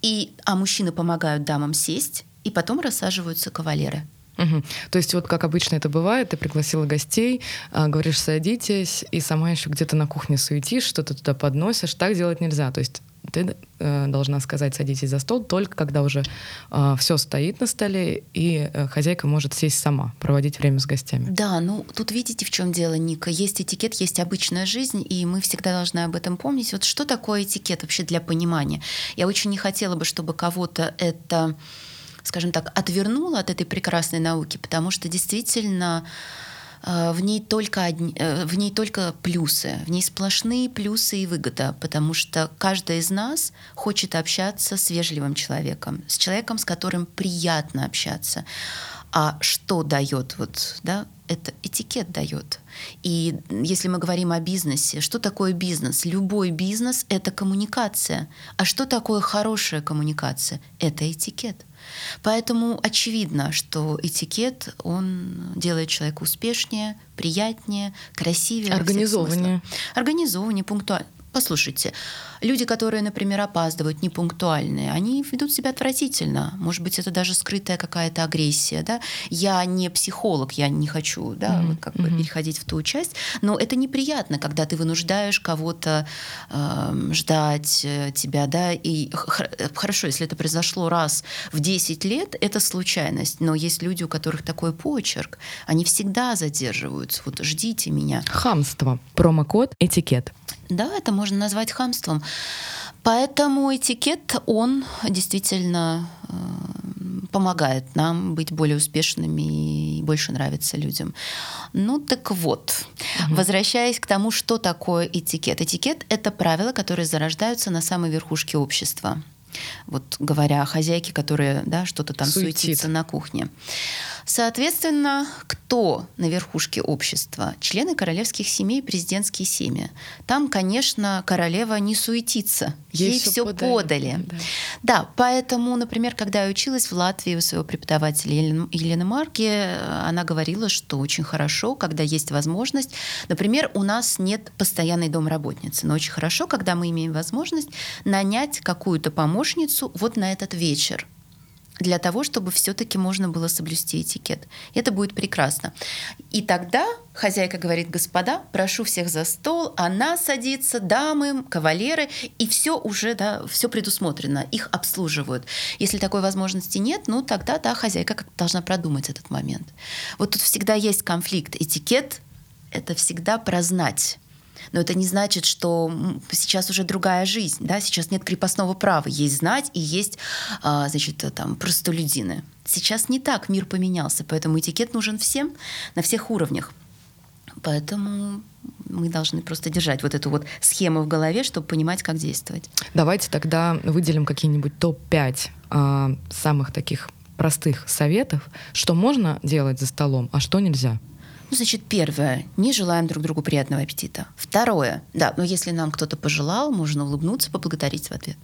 C: и, а мужчины помогают дамам сесть, и потом рассаживаются кавалеры.
B: Угу. То есть вот как обычно это бывает, ты пригласила гостей, а, говоришь садитесь, и сама еще где-то на кухне суетишь, что-то туда подносишь. Так делать нельзя. То есть ты э, должна сказать садитесь за стол только когда уже э, а, все стоит на столе и э, хозяйка может сесть сама, проводить время с гостями.
C: Да, ну тут видите в чем дело, Ника. Есть этикет, есть обычная жизнь, и мы всегда должны об этом помнить. Вот что такое этикет вообще для понимания? Я очень не хотела бы, чтобы кого-то это скажем так, отвернула от этой прекрасной науки, потому что действительно э, в ней только одни, э, в ней только плюсы, в ней сплошные плюсы и выгода, потому что каждый из нас хочет общаться с вежливым человеком, с человеком, с которым приятно общаться. А что дает вот, да, это этикет дает. И если мы говорим о бизнесе, что такое бизнес? Любой бизнес — это коммуникация. А что такое хорошая коммуникация? Это этикет. Поэтому очевидно, что этикет, он делает человека успешнее, приятнее, красивее.
B: Организованнее.
C: Организованнее, пунктуально. Послушайте, люди, которые, например, опаздывают, непунктуальные, они ведут себя отвратительно. Может быть, это даже скрытая какая-то агрессия. Да? Я не психолог, я не хочу да, mm-hmm. вот как бы переходить в ту часть, но это неприятно, когда ты вынуждаешь кого-то эм, э, ждать тебя. Да? И хорошо, если это произошло раз в 10 лет, это случайность. Но есть люди, у которых такой почерк, они всегда задерживаются. Вот ждите меня.
B: Хамство. Промокод этикет.
C: Да, это можно назвать хамством. Поэтому этикет, он действительно э, помогает нам быть более успешными и больше нравится людям. Ну так вот, угу. возвращаясь к тому, что такое этикет. Этикет — это правила, которые зарождаются на самой верхушке общества. Вот говоря о хозяйке, которая да, что-то там Суетит. суетится на кухне. Соответственно, кто на верхушке общества? Члены королевских семей, президентские семьи. Там, конечно, королева не суетится. Ей, Ей все подали. подали. Да. да, поэтому, например, когда я училась в Латвии у своего преподавателя Елены Марки, она говорила, что очень хорошо, когда есть возможность. Например, у нас нет постоянной домработницы, но очень хорошо, когда мы имеем возможность нанять какую-то помощницу вот на этот вечер для того, чтобы все-таки можно было соблюсти этикет. Это будет прекрасно. И тогда хозяйка говорит, господа, прошу всех за стол, она садится, дамы, кавалеры, и все уже, да, все предусмотрено, их обслуживают. Если такой возможности нет, ну тогда, да, хозяйка должна продумать этот момент. Вот тут всегда есть конфликт. Этикет — это всегда про знать но это не значит, что сейчас уже другая жизнь, да, сейчас нет крепостного права, есть знать и есть, а, значит, там, простолюдины. Сейчас не так, мир поменялся, поэтому этикет нужен всем на всех уровнях. Поэтому мы должны просто держать вот эту вот схему в голове, чтобы понимать, как действовать.
B: Давайте тогда выделим какие-нибудь топ-5 э, а, самых таких простых советов, что можно делать за столом, а что нельзя.
C: Ну, значит, первое, не желаем друг другу приятного аппетита. Второе, да, но если нам кто-то пожелал, можно улыбнуться, поблагодарить в ответ.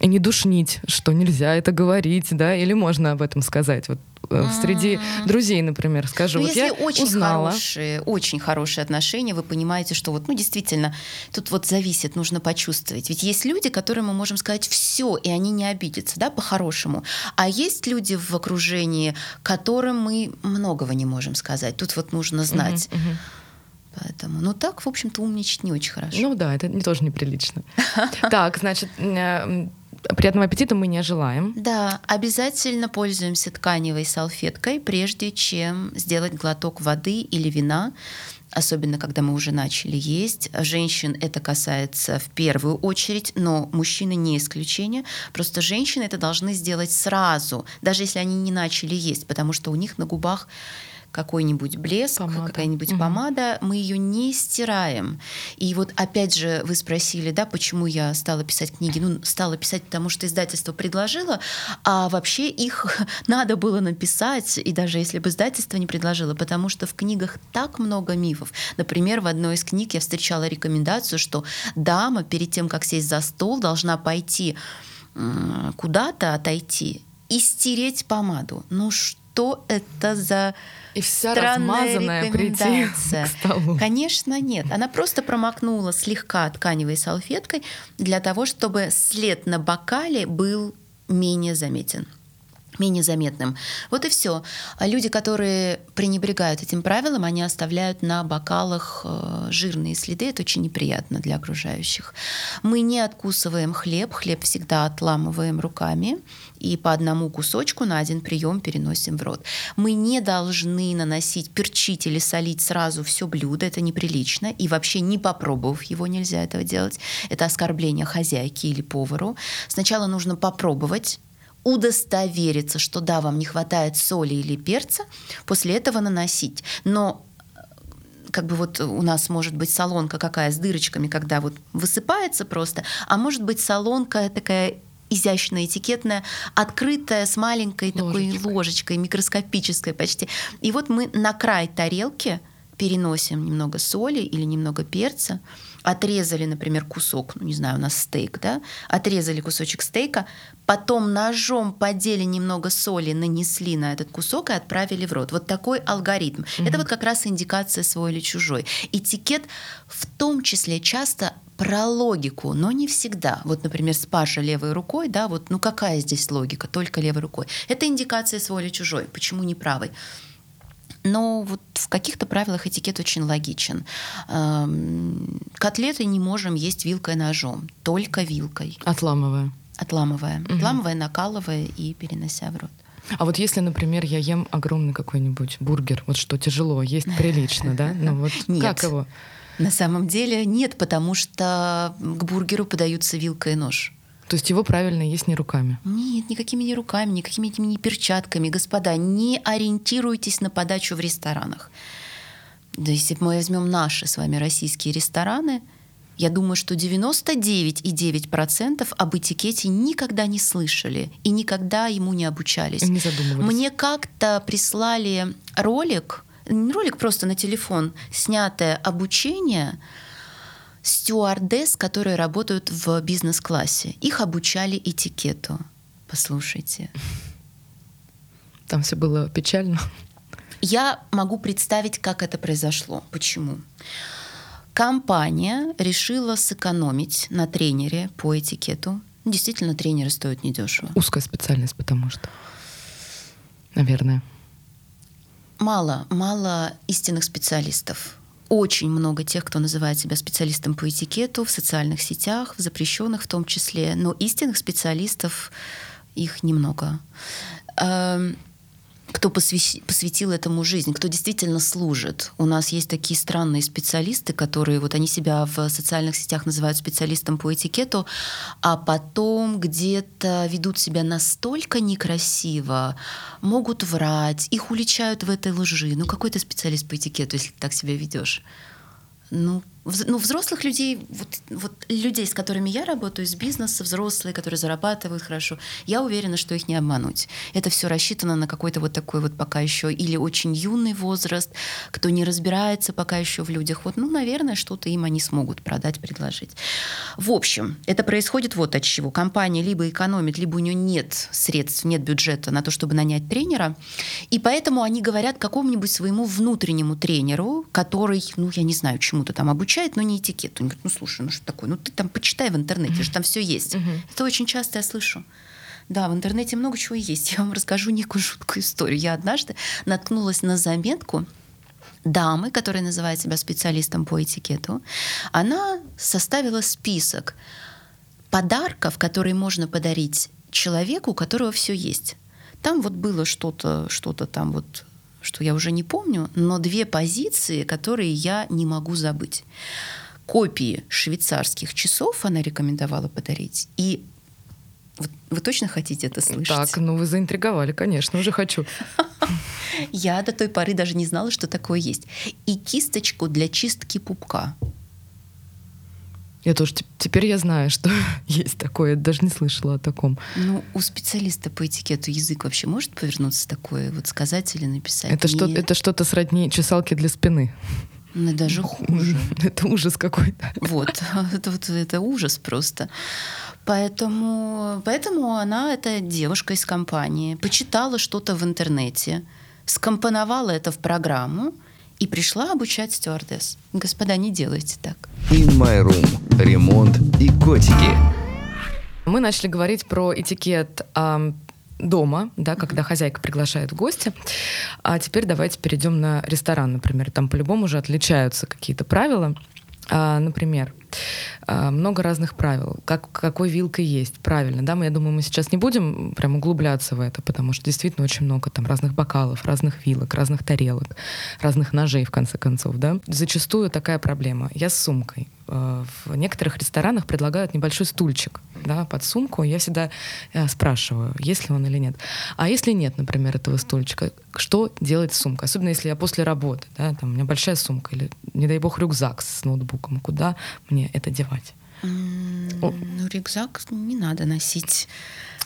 B: И не душнить, что нельзя это говорить, да, или можно об этом сказать. Вот Э, среди друзей, например, скажу.
C: Ну,
B: вот
C: если
B: я
C: очень
B: узнала.
C: хорошие, очень хорошие отношения, вы понимаете, что вот, ну, действительно, тут вот зависит, нужно почувствовать. Ведь есть люди, которым мы можем сказать все, и они не обидятся, да, по-хорошему. А есть люди в окружении, которым мы многого не можем сказать. Тут вот нужно знать. Uh-huh, uh-huh. Поэтому, ну так, в общем-то, умничать не очень хорошо.
B: Ну да, это не, тоже неприлично. Так, значит, э, приятного аппетита мы не желаем.
C: Да, обязательно пользуемся тканевой салфеткой, прежде чем сделать глоток воды или вина особенно когда мы уже начали есть. Женщин это касается в первую очередь, но мужчины не исключение. Просто женщины это должны сделать сразу, даже если они не начали есть, потому что у них на губах какой-нибудь блеск, помада. какая-нибудь угу. помада, мы ее не стираем. И вот опять же вы спросили, да, почему я стала писать книги? Ну, стала писать, потому что издательство предложило, а вообще их надо было написать, и даже если бы издательство не предложило, потому что в книгах так много мифов. Например, в одной из книг я встречала рекомендацию, что дама перед тем, как сесть за стол, должна пойти куда-то отойти и стереть помаду. Ну что это за
B: и вся размазанная прийти к столу.
C: Конечно, нет. Она просто промокнула слегка тканевой салфеткой для того, чтобы след на бокале был менее заметен менее заметным. Вот и все. А люди, которые пренебрегают этим правилом, они оставляют на бокалах э, жирные следы. Это очень неприятно для окружающих. Мы не откусываем хлеб. Хлеб всегда отламываем руками и по одному кусочку на один прием переносим в рот. Мы не должны наносить, перчить или солить сразу все блюдо, это неприлично, и вообще не попробовав его нельзя этого делать. Это оскорбление хозяйке или повару. Сначала нужно попробовать, удостовериться, что да, вам не хватает соли или перца, после этого наносить. Но как бы вот у нас может быть солонка какая с дырочками, когда вот высыпается просто, а может быть солонка такая изящная, этикетная, открытая, с маленькой
B: Ложечкой.
C: такой ложечкой, микроскопической почти. И вот мы на край тарелки переносим немного соли или немного перца, отрезали, например, кусок, ну не знаю, у нас стейк, да, отрезали кусочек стейка, потом ножом подели немного соли, нанесли на этот кусок и отправили в рот. Вот такой алгоритм. Это вот как раз индикация свой или чужой. Этикет в том числе часто про логику, но не всегда. Вот, например, с Паша левой рукой, да, вот, ну какая здесь логика, только левой рукой. Это индикация свой или чужой, почему не правой. Но вот в каких-то правилах этикет очень логичен. Эм, Котлеты не можем есть вилкой ножом, только вилкой,
B: Отламывая.
C: отламывая, отламывая, накалывая и перенося в рот.
B: А вот если, например, я ем огромный какой-нибудь бургер, вот что тяжело, есть прилично, да? Ну вот
C: Нет.
B: как его?
C: На самом деле нет, потому что к бургеру подаются вилка и нож.
B: То есть его правильно есть не руками.
C: Нет, никакими не руками, никакими этими не перчатками. Господа, не ориентируйтесь на подачу в ресторанах. Да если мы возьмем наши с вами российские рестораны, я думаю, что 99,9% об этикете никогда не слышали и никогда ему не обучались.
B: Не задумывались.
C: Мне как-то прислали ролик, не ролик просто на телефон, снятое обучение стюардесс, которые работают в бизнес-классе. Их обучали этикету. Послушайте.
B: Там все было печально.
C: Я могу представить, как это произошло. Почему? Компания решила сэкономить на тренере по этикету. Действительно, тренеры стоят недешево.
B: Узкая специальность, потому что. Наверное.
C: Мало, мало истинных специалистов. Очень много тех, кто называет себя специалистом по этикету в социальных сетях, в запрещенных в том числе, но истинных специалистов их немного. Кто посвящ- посвятил этому жизнь, кто действительно служит. У нас есть такие странные специалисты, которые вот они себя в социальных сетях называют специалистом по этикету, а потом где-то ведут себя настолько некрасиво, могут врать, их уличают в этой лжи. Ну какой ты специалист по этикету, если ты так себя ведешь? Ну, ну, взрослых людей, вот, вот людей, с которыми я работаю, из бизнеса, взрослые, которые зарабатывают хорошо, я уверена, что их не обмануть. Это все рассчитано на какой-то вот такой вот пока еще или очень юный возраст, кто не разбирается пока еще в людях. Вот, ну, наверное, что-то им они смогут продать, предложить. В общем, это происходит вот от чего. Компания либо экономит, либо у нее нет средств, нет бюджета на то, чтобы нанять тренера, и поэтому они говорят какому-нибудь своему внутреннему тренеру, который, ну, я не знаю, чему-то там обучает, но не этикету. Он говорит, ну, слушай, ну что такое? Ну, ты там почитай в интернете, же там все есть. Это очень часто я слышу. Да, в интернете много чего есть. Я вам расскажу некую жуткую историю. Я однажды наткнулась на заметку дамы, которая называет себя специалистом по этикету. Она составила список подарков, которые можно подарить человеку, у которого все есть. Там вот было что-то, что-то там вот, что я уже не помню, но две позиции, которые я не могу забыть. Копии швейцарских часов она рекомендовала подарить. И вот вы точно хотите это слышать?
B: Так, ну вы заинтриговали, конечно, уже хочу.
C: Я до той поры даже не знала, что такое есть. И кисточку для чистки пупка.
B: Я тоже теп- теперь я знаю, что есть такое, я даже не слышала о таком.
C: Ну, у специалиста по этикету язык вообще может повернуться такое, вот сказать или написать?
B: Это, что,
C: Нет.
B: это что-то сродни чесалки для спины.
C: Ну, даже хуже.
B: Это ужас какой-то.
C: Вот, это, вот, это ужас просто. Поэтому, поэтому она, эта девушка из компании, почитала что-то в интернете, скомпоновала это в программу и пришла обучать стюардесс. Господа, не делайте так.
A: In My Room. Ремонт и котики.
B: Мы начали говорить про этикет ам, дома, да, когда хозяйка приглашает в гости. А теперь давайте перейдем на ресторан, например. Там по-любому уже отличаются какие-то правила. А, например, много разных правил. Как, какой вилкой есть, правильно, да? Мы, я думаю, мы сейчас не будем прям углубляться в это, потому что действительно очень много там разных бокалов, разных вилок, разных тарелок, разных ножей, в конце концов, да? Зачастую такая проблема. Я с сумкой. Э, В некоторых ресторанах предлагают небольшой стульчик, да, под сумку. Я всегда э, спрашиваю, есть ли он или нет. А если нет, например, этого стульчика, что делать с сумкой? Особенно если я после работы, да, там у меня большая сумка или, не дай бог, рюкзак с ноутбуком. Куда мне это девать?
C: Ну, рюкзак не надо носить.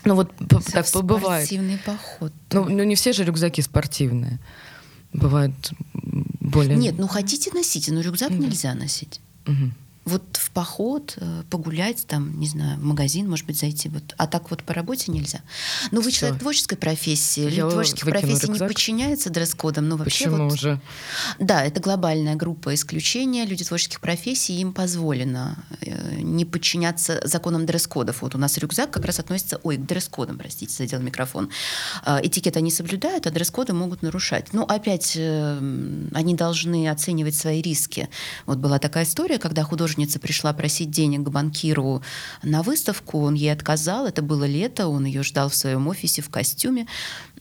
B: Ну вот так бывает.
C: Спортивный поход.
B: Ну, ну не все же рюкзаки спортивные. Бывают более...
C: Нет, ну хотите носите, но рюкзак mm нельзя носить.
B: Угу
C: вот в поход, э, погулять, там, не знаю, в магазин, может быть, зайти. Вот. А так вот по работе нельзя. Ну, вы Всё. человек творческой профессии. Люди творческих профессий рюкзак. не подчиняются дресс-кодам. Но вообще
B: Почему
C: вот,
B: же?
C: Да, это глобальная группа исключения. Люди творческих профессий, им позволено э, не подчиняться законам дресс-кодов. Вот у нас рюкзак как раз относится, ой, к дресс-кодам, простите, задел микрофон. Э, этикет они соблюдают, а дресс-коды могут нарушать. Ну, опять, они должны оценивать свои риски. Вот была такая история, когда художник художница пришла просить денег к банкиру на выставку, он ей отказал, это было лето, он ее ждал в своем офисе в костюме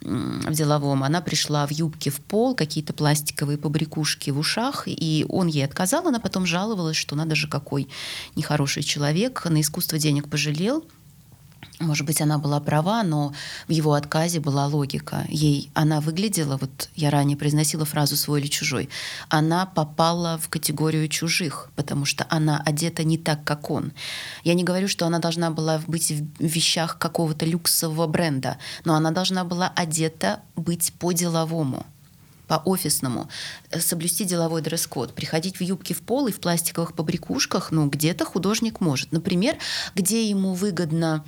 C: в деловом. Она пришла в юбке в пол, какие-то пластиковые побрякушки в ушах, и он ей отказал, она потом жаловалась, что надо же какой нехороший человек, на искусство денег пожалел, может быть, она была права, но в его отказе была логика. Ей она выглядела, вот я ранее произносила фразу «свой или чужой», она попала в категорию чужих, потому что она одета не так, как он. Я не говорю, что она должна была быть в вещах какого-то люксового бренда, но она должна была одета быть по-деловому по офисному, соблюсти деловой дресс-код, приходить в юбке в пол и в пластиковых побрякушках, ну, где-то художник может. Например, где ему выгодно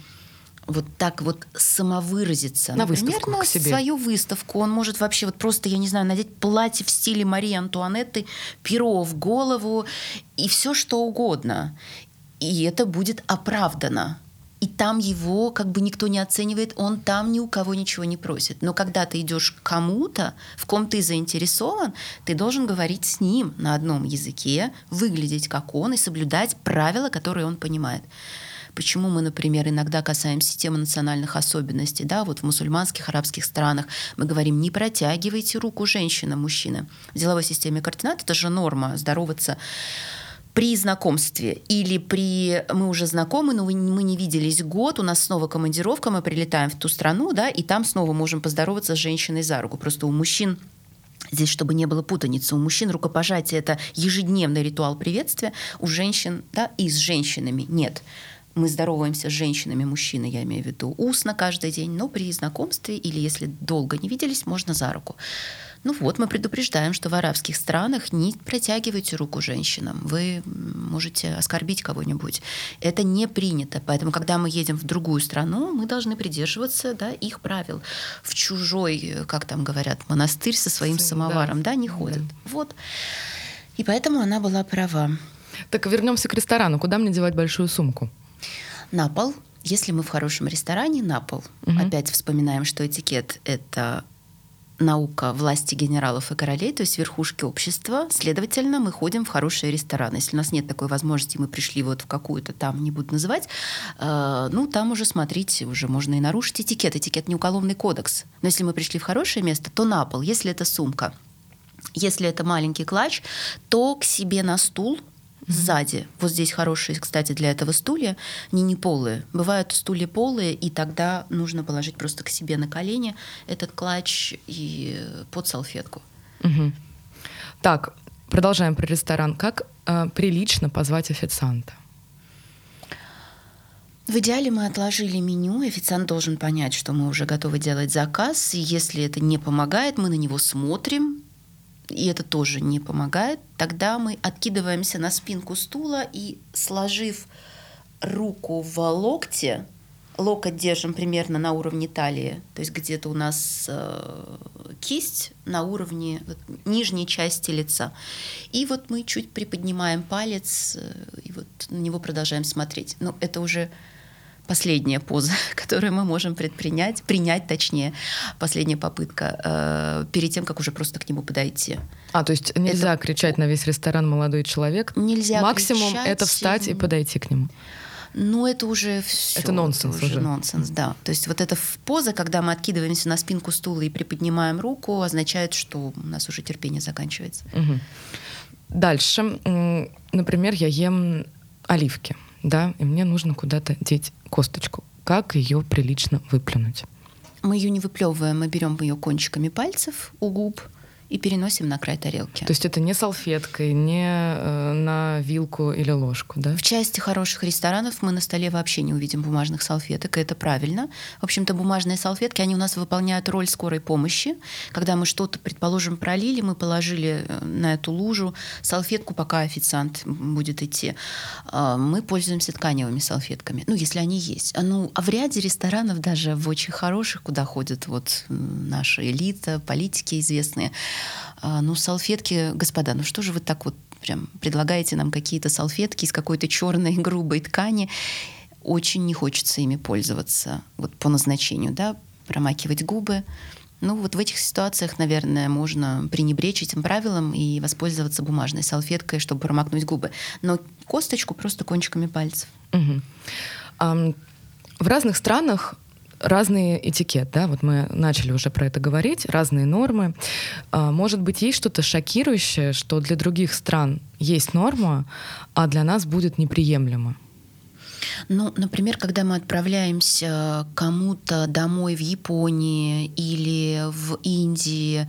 C: вот так вот самовыразиться.
B: На выставку
C: Например,
B: к себе.
C: свою выставку. Он может вообще вот просто, я не знаю, надеть платье в стиле Марии Антуанетты, перо в голову и все что угодно. И это будет оправдано. И там его как бы никто не оценивает, он там ни у кого ничего не просит. Но когда ты идешь к кому-то, в ком ты заинтересован, ты должен говорить с ним на одном языке, выглядеть как он и соблюдать правила, которые он понимает. Почему мы, например, иногда касаемся темы национальных особенностей, да, вот в мусульманских, арабских странах мы говорим, не протягивайте руку женщина, мужчина. В деловой системе координат это же норма здороваться при знакомстве или при мы уже знакомы, но мы не виделись год, у нас снова командировка, мы прилетаем в ту страну, да, и там снова можем поздороваться с женщиной за руку. Просто у мужчин Здесь, чтобы не было путаницы, у мужчин рукопожатие это ежедневный ритуал приветствия, у женщин, да, и с женщинами нет мы здороваемся с женщинами, мужчины, я имею в виду, устно каждый день, но при знакомстве или если долго не виделись, можно за руку. Ну вот, мы предупреждаем, что в арабских странах не протягивайте руку женщинам. Вы можете оскорбить кого-нибудь. Это не принято. Поэтому, когда мы едем в другую страну, мы должны придерживаться да, их правил. В чужой, как там говорят, монастырь со своим самоваром да, да не ходят. Да. Вот. И поэтому она была права.
B: Так вернемся к ресторану. Куда мне девать большую сумку?
C: На пол. Если мы в хорошем ресторане, на пол. Угу. Опять вспоминаем, что этикет — это наука власти генералов и королей, то есть верхушки общества. Следовательно, мы ходим в хорошие рестораны. Если у нас нет такой возможности, мы пришли вот в какую-то там, не буду называть, э, ну, там уже смотрите, уже можно и нарушить этикет. Этикет не уголовный кодекс. Но если мы пришли в хорошее место, то на пол. Если это сумка, если это маленький клатч, то к себе на стул – сзади. Вот здесь хорошие, кстати, для этого стулья, не не полые. Бывают стулья полые, и тогда нужно положить просто к себе на колени этот клатч и под салфетку.
B: Угу. Так, продолжаем про ресторан. Как э, прилично позвать официанта?
C: В идеале мы отложили меню, официант должен понять, что мы уже готовы делать заказ, и если это не помогает, мы на него смотрим, и это тоже не помогает, тогда мы откидываемся на спинку стула и, сложив руку в локте, локоть держим примерно на уровне талии, то есть где-то у нас э, кисть на уровне вот, нижней части лица. И вот мы чуть приподнимаем палец э, и вот на него продолжаем смотреть. Но это уже последняя поза, которую мы можем предпринять, принять, точнее, последняя попытка, э, перед тем, как уже просто к нему подойти.
B: А, то есть нельзя это... кричать на весь ресторан «молодой человек»?
C: Нельзя
B: Максимум кричать... это встать и подойти к нему.
C: Ну, это уже все.
B: Это нонсенс это уже.
C: уже. Нонсенс, да. То есть вот эта поза, когда мы откидываемся на спинку стула и приподнимаем руку, означает, что у нас уже терпение заканчивается.
B: Угу. Дальше. Например, я ем оливки да, и мне нужно куда-то деть косточку. Как ее прилично выплюнуть?
C: Мы ее не выплевываем, мы берем ее кончиками пальцев у губ и переносим на край тарелки.
B: То есть это не салфеткой, не э, на вилку или ложку, да?
C: В части хороших ресторанов мы на столе вообще не увидим бумажных салфеток, и это правильно. В общем-то, бумажные салфетки, они у нас выполняют роль скорой помощи. Когда мы что-то, предположим, пролили, мы положили э, на эту лужу салфетку, пока официант будет идти. А, мы пользуемся тканевыми салфетками, ну, если они есть. А, ну, а в ряде ресторанов, даже в очень хороших, куда ходят вот наша элита, политики известные, а, ну, салфетки, господа, ну что же вы так вот прям предлагаете нам какие-то салфетки из какой-то черной грубой ткани? Очень не хочется ими пользоваться вот по назначению, да, промакивать губы. Ну, вот в этих ситуациях, наверное, можно пренебречь этим правилом и воспользоваться бумажной салфеткой, чтобы промокнуть губы. Но косточку просто кончиками пальцев.
B: Угу. Um, в разных странах разный этикет, да, вот мы начали уже про это говорить, разные нормы. А, может быть, есть что-то шокирующее, что для других стран есть норма, а для нас будет неприемлемо?
C: Ну, например, когда мы отправляемся кому-то домой в Японии или в Индии,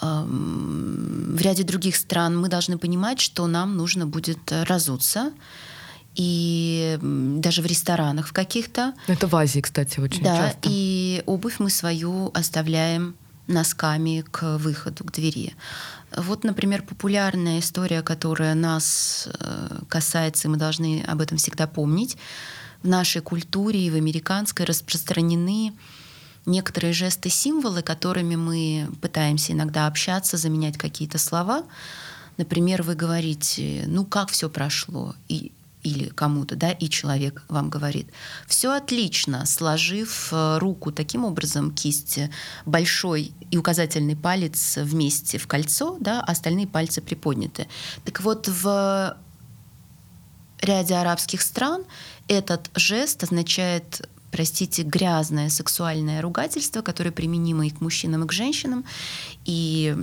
C: в ряде других стран мы должны понимать, что нам нужно будет разуться, и даже в ресторанах в каких-то.
B: Это в Азии, кстати, очень
C: да,
B: часто.
C: и обувь мы свою оставляем носками к выходу, к двери. Вот, например, популярная история, которая нас э, касается, и мы должны об этом всегда помнить. В нашей культуре и в американской распространены некоторые жесты, символы, которыми мы пытаемся иногда общаться, заменять какие-то слова. Например, вы говорите, ну как все прошло, и или кому-то, да, и человек вам говорит, все отлично, сложив э, руку таким образом, кисти, большой и указательный палец вместе в кольцо, да, а остальные пальцы приподняты. Так вот, в ряде арабских стран этот жест означает простите, грязное сексуальное ругательство, которое применимо и к мужчинам, и к женщинам. И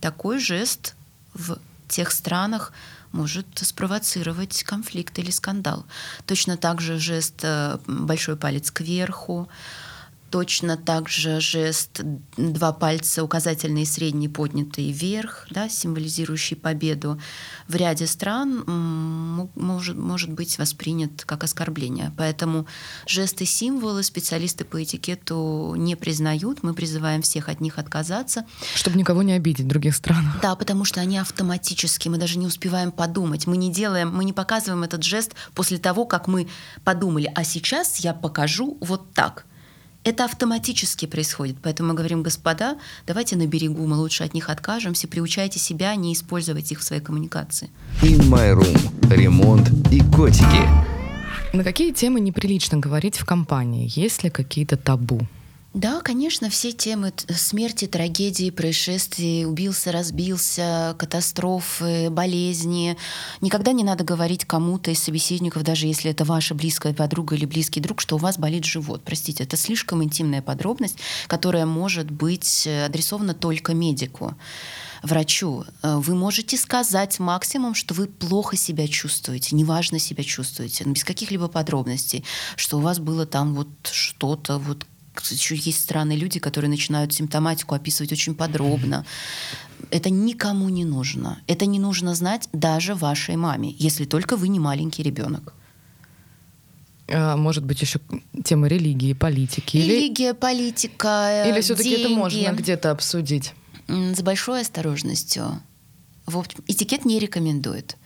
C: такой жест в тех странах может спровоцировать конфликт или скандал. Точно так же жест э, большой палец кверху, Точно так же жест два пальца, указательный и средний, поднятые вверх, да, символизирующий победу, в ряде стран может, может быть воспринят как оскорбление. Поэтому жесты, символы специалисты по этикету не признают. Мы призываем всех от них отказаться.
B: Чтобы никого не обидеть в других странах.
C: Да, потому что они автоматически, мы даже не успеваем подумать. Мы не делаем, мы не показываем этот жест после того, как мы подумали, а сейчас я покажу вот так это автоматически происходит. Поэтому мы говорим, господа, давайте на берегу, мы лучше от них откажемся, приучайте себя не использовать их в своей коммуникации.
A: In My Room. Ремонт и котики.
B: На какие темы неприлично говорить в компании? Есть ли какие-то табу?
C: Да, конечно, все темы смерти, трагедии, происшествий, убился, разбился, катастрофы, болезни. Никогда не надо говорить кому-то из собеседников, даже если это ваша близкая подруга или близкий друг, что у вас болит живот. Простите, это слишком интимная подробность, которая может быть адресована только медику врачу, вы можете сказать максимум, что вы плохо себя чувствуете, неважно себя чувствуете, без каких-либо подробностей, что у вас было там вот что-то, вот еще есть странные люди, которые начинают симптоматику описывать очень подробно. Это никому не нужно. Это не нужно знать даже вашей маме, если только вы не маленький ребенок.
B: А, может быть, еще тема религии, политики.
C: Религия, или... политика.
B: Или все-таки это можно где-то обсудить?
C: С большой осторожностью. В этикет не рекомендует.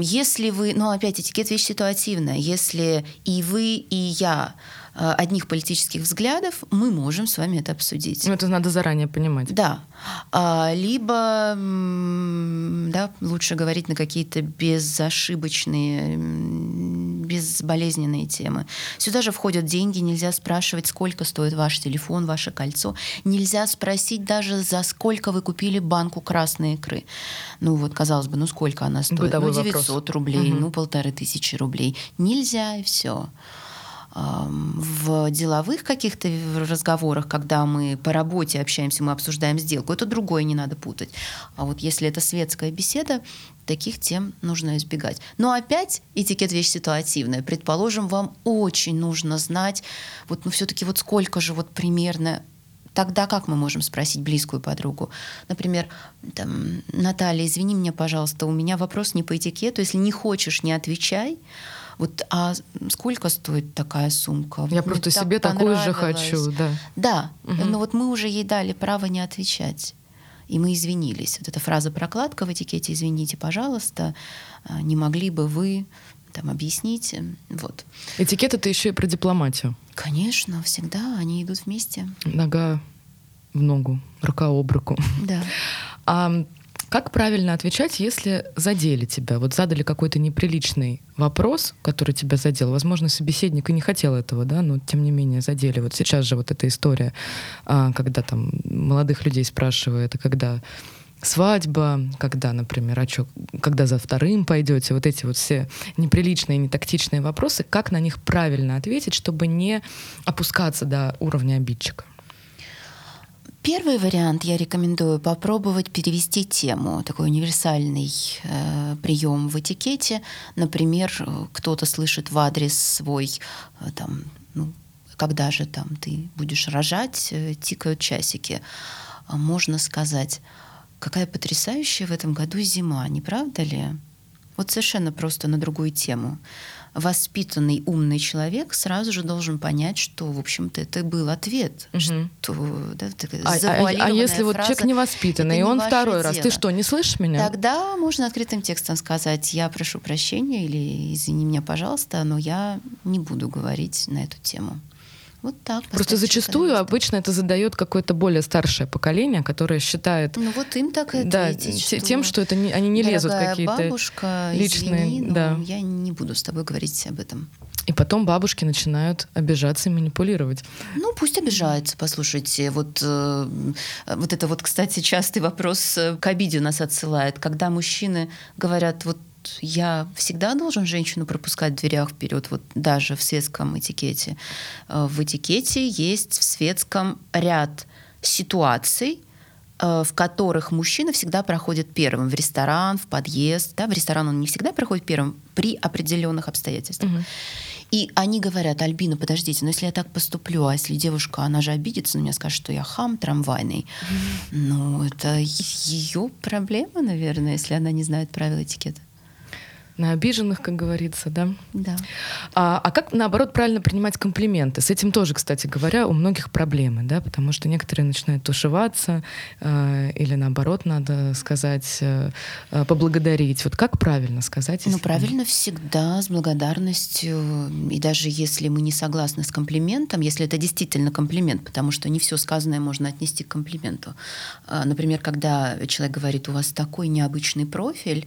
C: Если вы, ну опять этикет вещь ситуативная, если и вы, и я Э, одних политических взглядов, мы можем с вами это обсудить.
B: Ну, это надо заранее понимать.
C: Да. А, либо, да, лучше говорить на какие-то безошибочные, безболезненные темы. Сюда же входят деньги, нельзя спрашивать, сколько стоит ваш телефон, ваше кольцо. Нельзя спросить даже, за сколько вы купили банку красной икры. Ну вот, казалось бы, ну сколько она стоит?
B: Бытовой
C: ну, 900
B: вопрос.
C: рублей,
B: угу.
C: ну полторы тысячи рублей. Нельзя, и все в деловых каких-то разговорах, когда мы по работе общаемся, мы обсуждаем сделку, это другое не надо путать. А вот если это светская беседа, таких тем нужно избегать. Но опять этикет вещь ситуативная. Предположим, вам очень нужно знать, вот ну все-таки вот сколько же вот примерно Тогда как мы можем спросить близкую подругу? Например, там, Наталья, извини меня, пожалуйста, у меня вопрос не по этикету. Если не хочешь, не отвечай. Вот, а сколько стоит такая сумка?
B: Я просто себе такую же хочу, да.
C: Да, угу. но вот мы уже ей дали право не отвечать. И мы извинились. Вот эта фраза прокладка в этикете «извините, пожалуйста», а, не могли бы вы там объяснить. Вот.
B: Этикет это еще и про дипломатию.
C: Конечно, всегда они идут вместе.
B: Нога в ногу, рука об руку.
C: Да.
B: А как правильно отвечать, если задели тебя? Вот задали какой-то неприличный вопрос, который тебя задел. Возможно, собеседник и не хотел этого, да, но тем не менее задели. Вот сейчас же вот эта история, а, когда там молодых людей спрашивают, а когда свадьба, когда, например, а чё, когда за вторым пойдете, вот эти вот все неприличные, нетактичные вопросы, как на них правильно ответить, чтобы не опускаться до уровня обидчика?
C: Первый вариант я рекомендую попробовать перевести тему, такой универсальный э, прием в этикете. Например, кто-то слышит в адрес свой, э, там, ну, когда же там ты будешь рожать, э, тикают часики. А можно сказать, какая потрясающая в этом году зима, не правда ли? Вот совершенно просто на другую тему воспитанный, умный человек сразу же должен понять, что, в общем-то, это был ответ. Угу. Что,
B: да, а, а, а если вот человек невоспитанный, и он не второй раз, дело. ты что, не слышишь меня?
C: Тогда можно открытым текстом сказать, я прошу прощения или извини меня, пожалуйста, но я не буду говорить на эту тему. Вот так.
B: Просто зачастую обычно это задает какое-то более старшее поколение, которое считает...
C: Ну вот им так и
B: да,
C: что
B: тем, что это не, они не лезут какие-то
C: бабушка,
B: личные...
C: Извини, но да. я не буду с тобой говорить об этом.
B: И потом бабушки начинают обижаться и манипулировать.
C: Ну, пусть обижаются, послушайте. Вот, э, вот это вот, кстати, частый вопрос э, к обиде нас отсылает, когда мужчины говорят, вот я всегда должен женщину пропускать в дверях вперед, вот даже в светском этикете. Э, в этикете есть в светском ряд ситуаций, э, в которых мужчина всегда проходит первым в ресторан, в подъезд. Да, в ресторан он не всегда проходит первым при определенных обстоятельствах. Угу. И они говорят, Альбина, подождите, но если я так поступлю, а если девушка, она же обидится на меня, скажет, что я хам трамвайный, mm ну, это ее проблема, наверное, если она не знает правил этикета
B: на обиженных, как говорится, да?
C: Да.
B: А, а как, наоборот, правильно принимать комплименты? С этим тоже, кстати говоря, у многих проблемы, да, потому что некоторые начинают тушеваться, э, или наоборот, надо сказать, э, э поблагодарить. Вот как правильно сказать?
C: Ну, правильно всегда с благодарностью, и даже если мы не согласны с комплиментом, если это действительно комплимент, потому что не все сказанное можно отнести к комплименту. Э, например, когда человек говорит, у вас такой необычный профиль,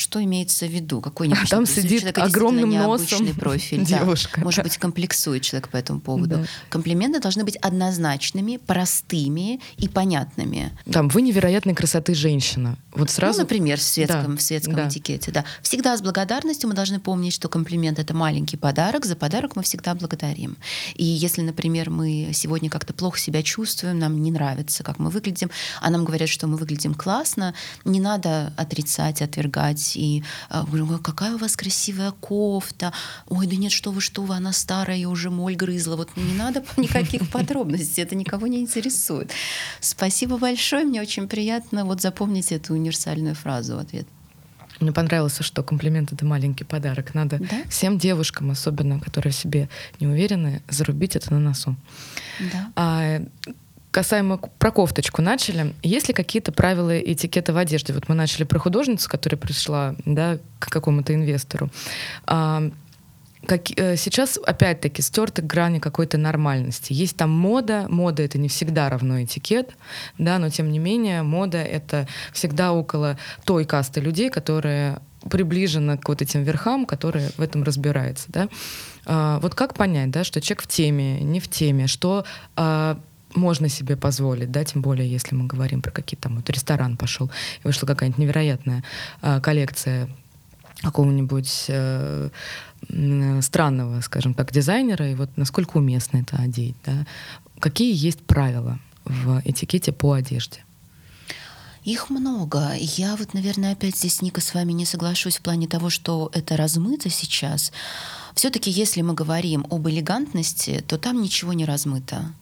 C: что имеется в виду? Какой
B: а там сидит огромным носом
C: профиль.
B: девушка.
C: Да. Может быть, комплексует человек по этому поводу. Да. Комплименты должны быть однозначными, простыми и понятными.
B: Там вы невероятной красоты женщина. Вот ну, сразу.
C: Ну, например, в светском, да. в светском да. этикете. Да. Всегда с благодарностью мы должны помнить, что комплимент это маленький подарок. За подарок мы всегда благодарим. И если, например, мы сегодня как-то плохо себя чувствуем, нам не нравится, как мы выглядим, а нам говорят, что мы выглядим классно, не надо отрицать, отвергать и э, говорю, какая у вас красивая кофта, ой, да нет, что вы, что вы, она старая, я уже моль грызла, вот не надо никаких подробностей, это никого не интересует. Спасибо большое, мне очень приятно вот запомнить эту универсальную фразу в ответ.
B: Мне понравилось, что комплимент — это маленький подарок. Надо да? всем девушкам, особенно, которые в себе не уверены, зарубить это на носу.
C: Да.
B: А, касаемо про кофточку начали. Есть ли какие-то правила этикета в одежде? Вот мы начали про художницу, которая пришла да, к какому-то инвестору. А, как, э, сейчас, опять-таки, стерты грани какой-то нормальности. Есть там мода, мода — это не всегда равно этикет, да, но тем не менее мода — это всегда около той касты людей, которые приближена к вот этим верхам, которые в этом разбираются, да. А, вот как понять, да, что человек в теме, не в теме, что а, можно себе позволить, да, тем более, если мы говорим про какие-то там, вот ресторан пошел, и вышла какая-нибудь невероятная э, коллекция какого-нибудь э, странного, скажем так, дизайнера, и вот насколько уместно это одеть, да. Какие есть правила в этикете по одежде?
C: Их много. Я вот, наверное, опять здесь, Ника, с вами не соглашусь в плане того, что это размыто сейчас. Все-таки, если мы говорим об элегантности, то там ничего не размыто.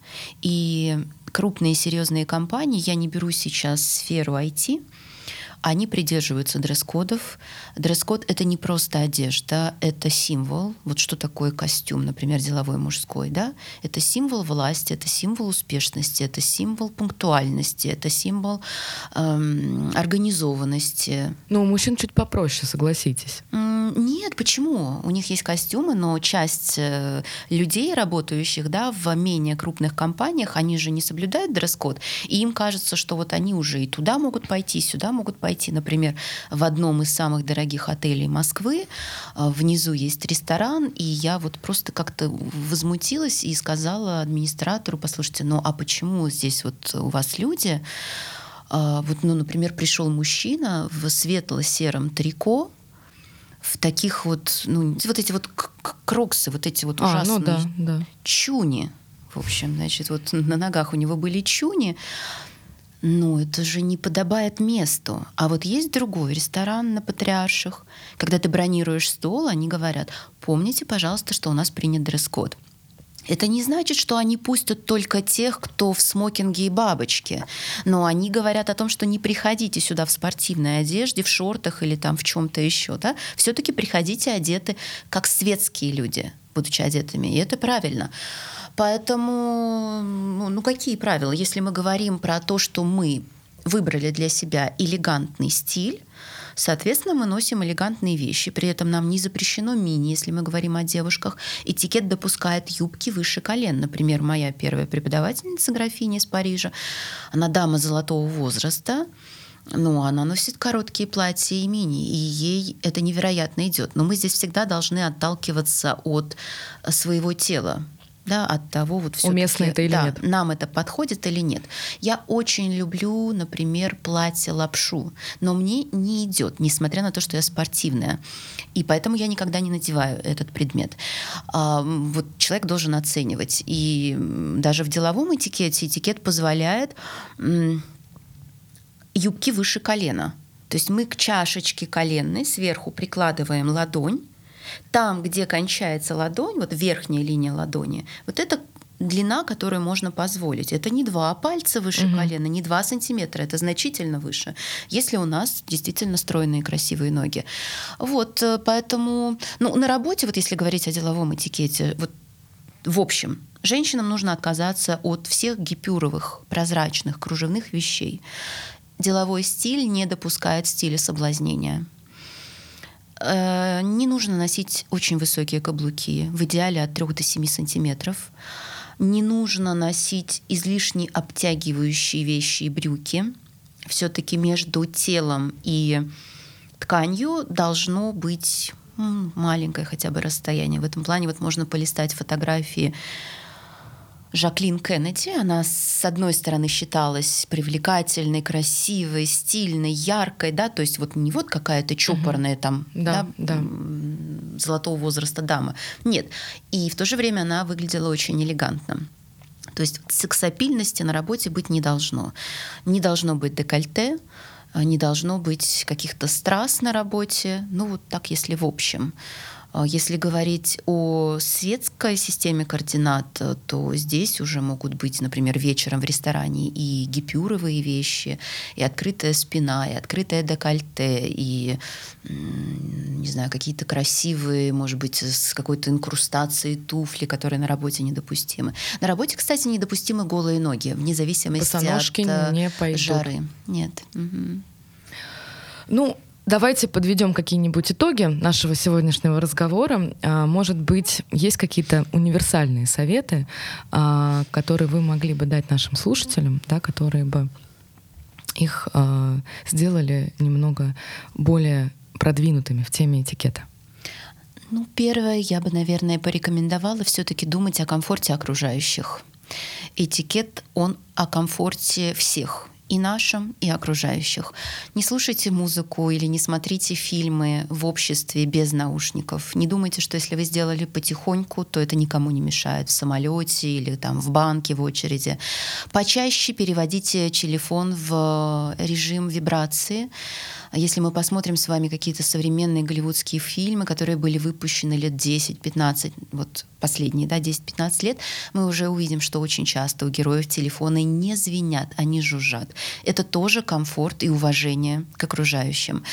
C: И крупные серьезные компании, я не беру сейчас сферу IT, они придерживаются дресс-кодов. Дресс-код — это не просто одежда, это символ. Вот что такое костюм, например, деловой мужской, да? Это символ власти, это символ успешности, это символ пунктуальности, это символ эм, организованности.
B: Но у мужчин чуть попроще, согласитесь.
C: Нет, почему? У них есть костюмы, но часть э, людей, работающих да, в менее крупных компаниях, они же не соблюдают дресс-код, и им кажется, что вот они уже и туда могут пойти, и сюда могут пойти. Например, в одном из самых дорогих отелей Москвы э, внизу есть ресторан, и я вот просто как-то возмутилась и сказала администратору, послушайте, ну а почему здесь вот у вас люди, э, вот, ну, например, пришел мужчина в светло-сером трико, в таких вот, ну, вот эти вот кроксы, вот эти вот ужасные а, ну да, да. чуни. В общем, значит, вот на ногах у него были чуни. Ну, это же не подобает месту. А вот есть другой ресторан на Патриарших. Когда ты бронируешь стол, они говорят, помните, пожалуйста, что у нас принят дресс-код. Это не значит, что они пустят только тех, кто в смокинге и бабочке. Но они говорят о том, что не приходите сюда в спортивной одежде, в шортах или там в чем-то еще. Да? Все-таки приходите одеты как светские люди, будучи одетыми. И это правильно. Поэтому, ну, ну какие правила? Если мы говорим про то, что мы выбрали для себя элегантный стиль, Соответственно, мы носим элегантные вещи. При этом нам не запрещено мини, если мы говорим о девушках. Этикет допускает юбки выше колен. Например, моя первая преподавательница, графиня из Парижа, она дама золотого возраста, ну, она носит короткие платья и мини, и ей это невероятно идет. Но мы здесь всегда должны отталкиваться от своего тела да, от того, вот все
B: Уместно это или
C: да,
B: нет.
C: Нам это подходит или нет. Я очень люблю, например, платье лапшу, но мне не идет, несмотря на то, что я спортивная. И поэтому я никогда не надеваю этот предмет. А, вот человек должен оценивать. И даже в деловом этикете этикет позволяет юбки выше колена. То есть мы к чашечке коленной сверху прикладываем ладонь, там, где кончается ладонь, вот верхняя линия ладони, вот это длина, которую можно позволить. Это не два пальца выше угу. колена, не два сантиметра, это значительно выше, если у нас действительно стройные красивые ноги. Вот, э, поэтому, ну, на работе, вот если говорить о деловом этикете, вот в общем, женщинам нужно отказаться от всех гипюровых, прозрачных, кружевных вещей. Деловой стиль не допускает стиля соблазнения. Э, не нужно носить очень высокие каблуки, в идеале от 3 до 7 сантиметров. Не нужно носить излишне обтягивающие вещи и брюки. Все-таки между телом и тканью должно быть маленькое хотя бы расстояние. В этом плане вот можно полистать фотографии Жаклин Кеннеди. Она, с одной стороны, считалась привлекательной, красивой, стильной, яркой, да, то есть вот не вот какая-то чопорная угу. там, да, да, да, золотого возраста дама. Нет. И в то же время она выглядела очень элегантно. То есть сексапильности на работе быть не должно. Не должно быть декольте, не должно быть каких-то страз на работе. Ну вот так, если в общем. А если говорить о светской системе координат, то здесь уже могут быть, например, вечером в ресторане и гипюровые вещи, и открытая спина, и открытое декольте, и, не знаю, какие-то красивые, может быть, с какой-то инкрустацией туфли, которые на работе недопустимы. На работе, кстати, недопустимы голые ноги, вне зависимости
B: Босоножки
C: от
B: не пойдут.
C: жары. Нет. Угу.
B: Ну, Давайте подведем какие-нибудь итоги нашего сегодняшнего разговора. А, может быть, есть какие-то универсальные советы, а, которые вы могли бы дать нашим слушателям, да, которые бы их а, сделали немного более продвинутыми в теме этикета?
C: Ну, первое, я бы, наверное, порекомендовала все-таки думать о комфорте окружающих. Этикет, он о комфорте всех и нашем, и окружающих. Не слушайте музыку или не смотрите фильмы в обществе без наушников. Не думайте, что если вы сделали потихоньку, то это никому не мешает в самолете или там в банке в очереди. Почаще переводите телефон в режим вибрации. Если мы посмотрим с вами какие-то современные голливудские фильмы, которые были выпущены лет 10-15, вот последние, да, 10-15 лет, мы уже увидим, что очень часто у героев телефоны не звенят, они жужжат. Это тоже комфорт и уважение к окружающим.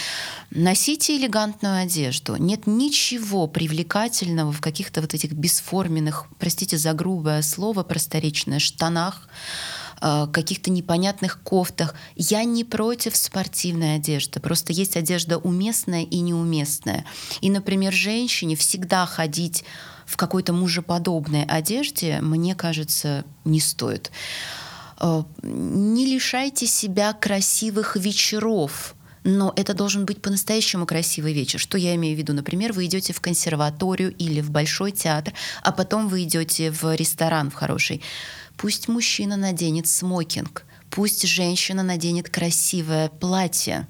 C: Носите элегантную одежду. Нет ничего привлекательного в каких-то вот этих бесформенных, простите за грубое слово, просторечное, штанах, Э, каких-то непонятных кофтах. Я не против спортивной одежды, просто есть одежда уместная и неуместная. И, например, женщине всегда ходить в какой-то мужеподобной одежде, мне кажется, не стоит. Э, не лишайте себя красивых вечеров но это должен быть по-настоящему красивый вечер. Что я имею в виду? Например, вы идете в консерваторию или в большой театр, а потом вы идете в ресторан в хороший. Пусть мужчина наденет смокинг, пусть женщина наденет красивое платье,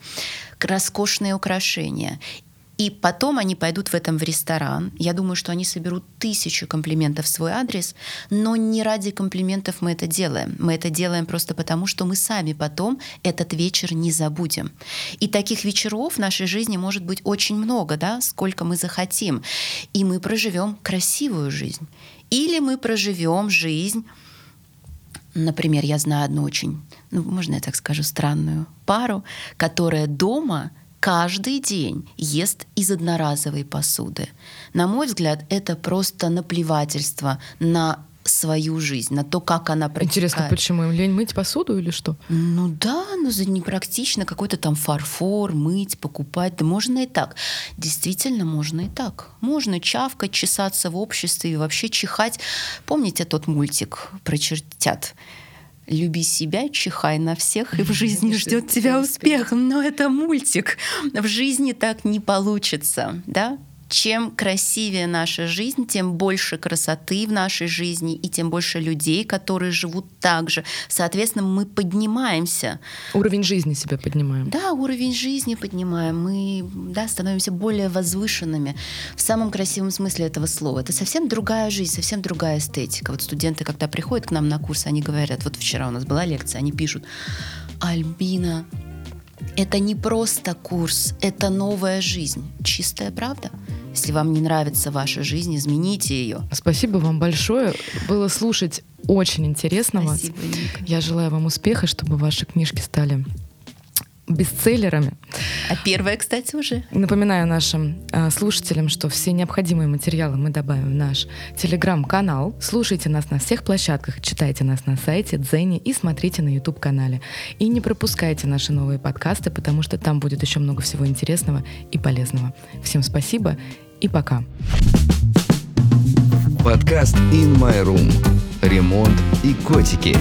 C: роскошные украшения. И потом они пойдут в этом в ресторан. Я думаю, что они соберут тысячу комплиментов в свой адрес, но не ради комплиментов мы это делаем. Мы это делаем просто потому, что мы сами потом этот вечер не забудем. И таких вечеров в нашей жизни может быть очень много, да, сколько мы захотим. И мы проживем красивую жизнь. Или мы проживем жизнь Например, я знаю одну очень, ну, можно я так скажу, странную пару, которая дома каждый день ест из одноразовой посуды. На мой взгляд, это просто наплевательство на свою жизнь, на то, как она протекает.
B: Интересно, почему им лень мыть посуду или что?
C: Ну да, но за непрактично какой-то там фарфор мыть, покупать. Да можно и так. Действительно, можно и так. Можно чавкать, чесаться в обществе и вообще чихать. Помните тот мультик про чертят? Люби себя, чихай на всех, и в жизни ждет тебя успех. Но это мультик. В жизни так не получится, да? Чем красивее наша жизнь, тем больше красоты в нашей жизни и тем больше людей, которые живут так же. Соответственно, мы поднимаемся.
B: Уровень жизни себя поднимаем.
C: Да, уровень жизни поднимаем. Мы да, становимся более возвышенными в самом красивом смысле этого слова. Это совсем другая жизнь, совсем другая эстетика. Вот студенты, когда приходят к нам на курс, они говорят, вот вчера у нас была лекция, они пишут, Альбина, это не просто курс, это новая жизнь. Чистая правда. Если вам не нравится ваша жизнь, измените ее.
B: Спасибо вам большое. Было слушать очень интересно
C: Спасибо,
B: вас.
C: Ника.
B: Я желаю вам успеха, чтобы ваши книжки стали бестселлерами.
C: А первая, кстати, уже.
B: Напоминаю нашим э, слушателям, что все необходимые материалы мы добавим в наш телеграм-канал. Слушайте нас на всех площадках, читайте нас на сайте Дзене и смотрите на YouTube-канале. И не пропускайте наши новые подкасты, потому что там будет еще много всего интересного и полезного. Всем спасибо и пока.
A: Подкаст In My Room. Ремонт и котики.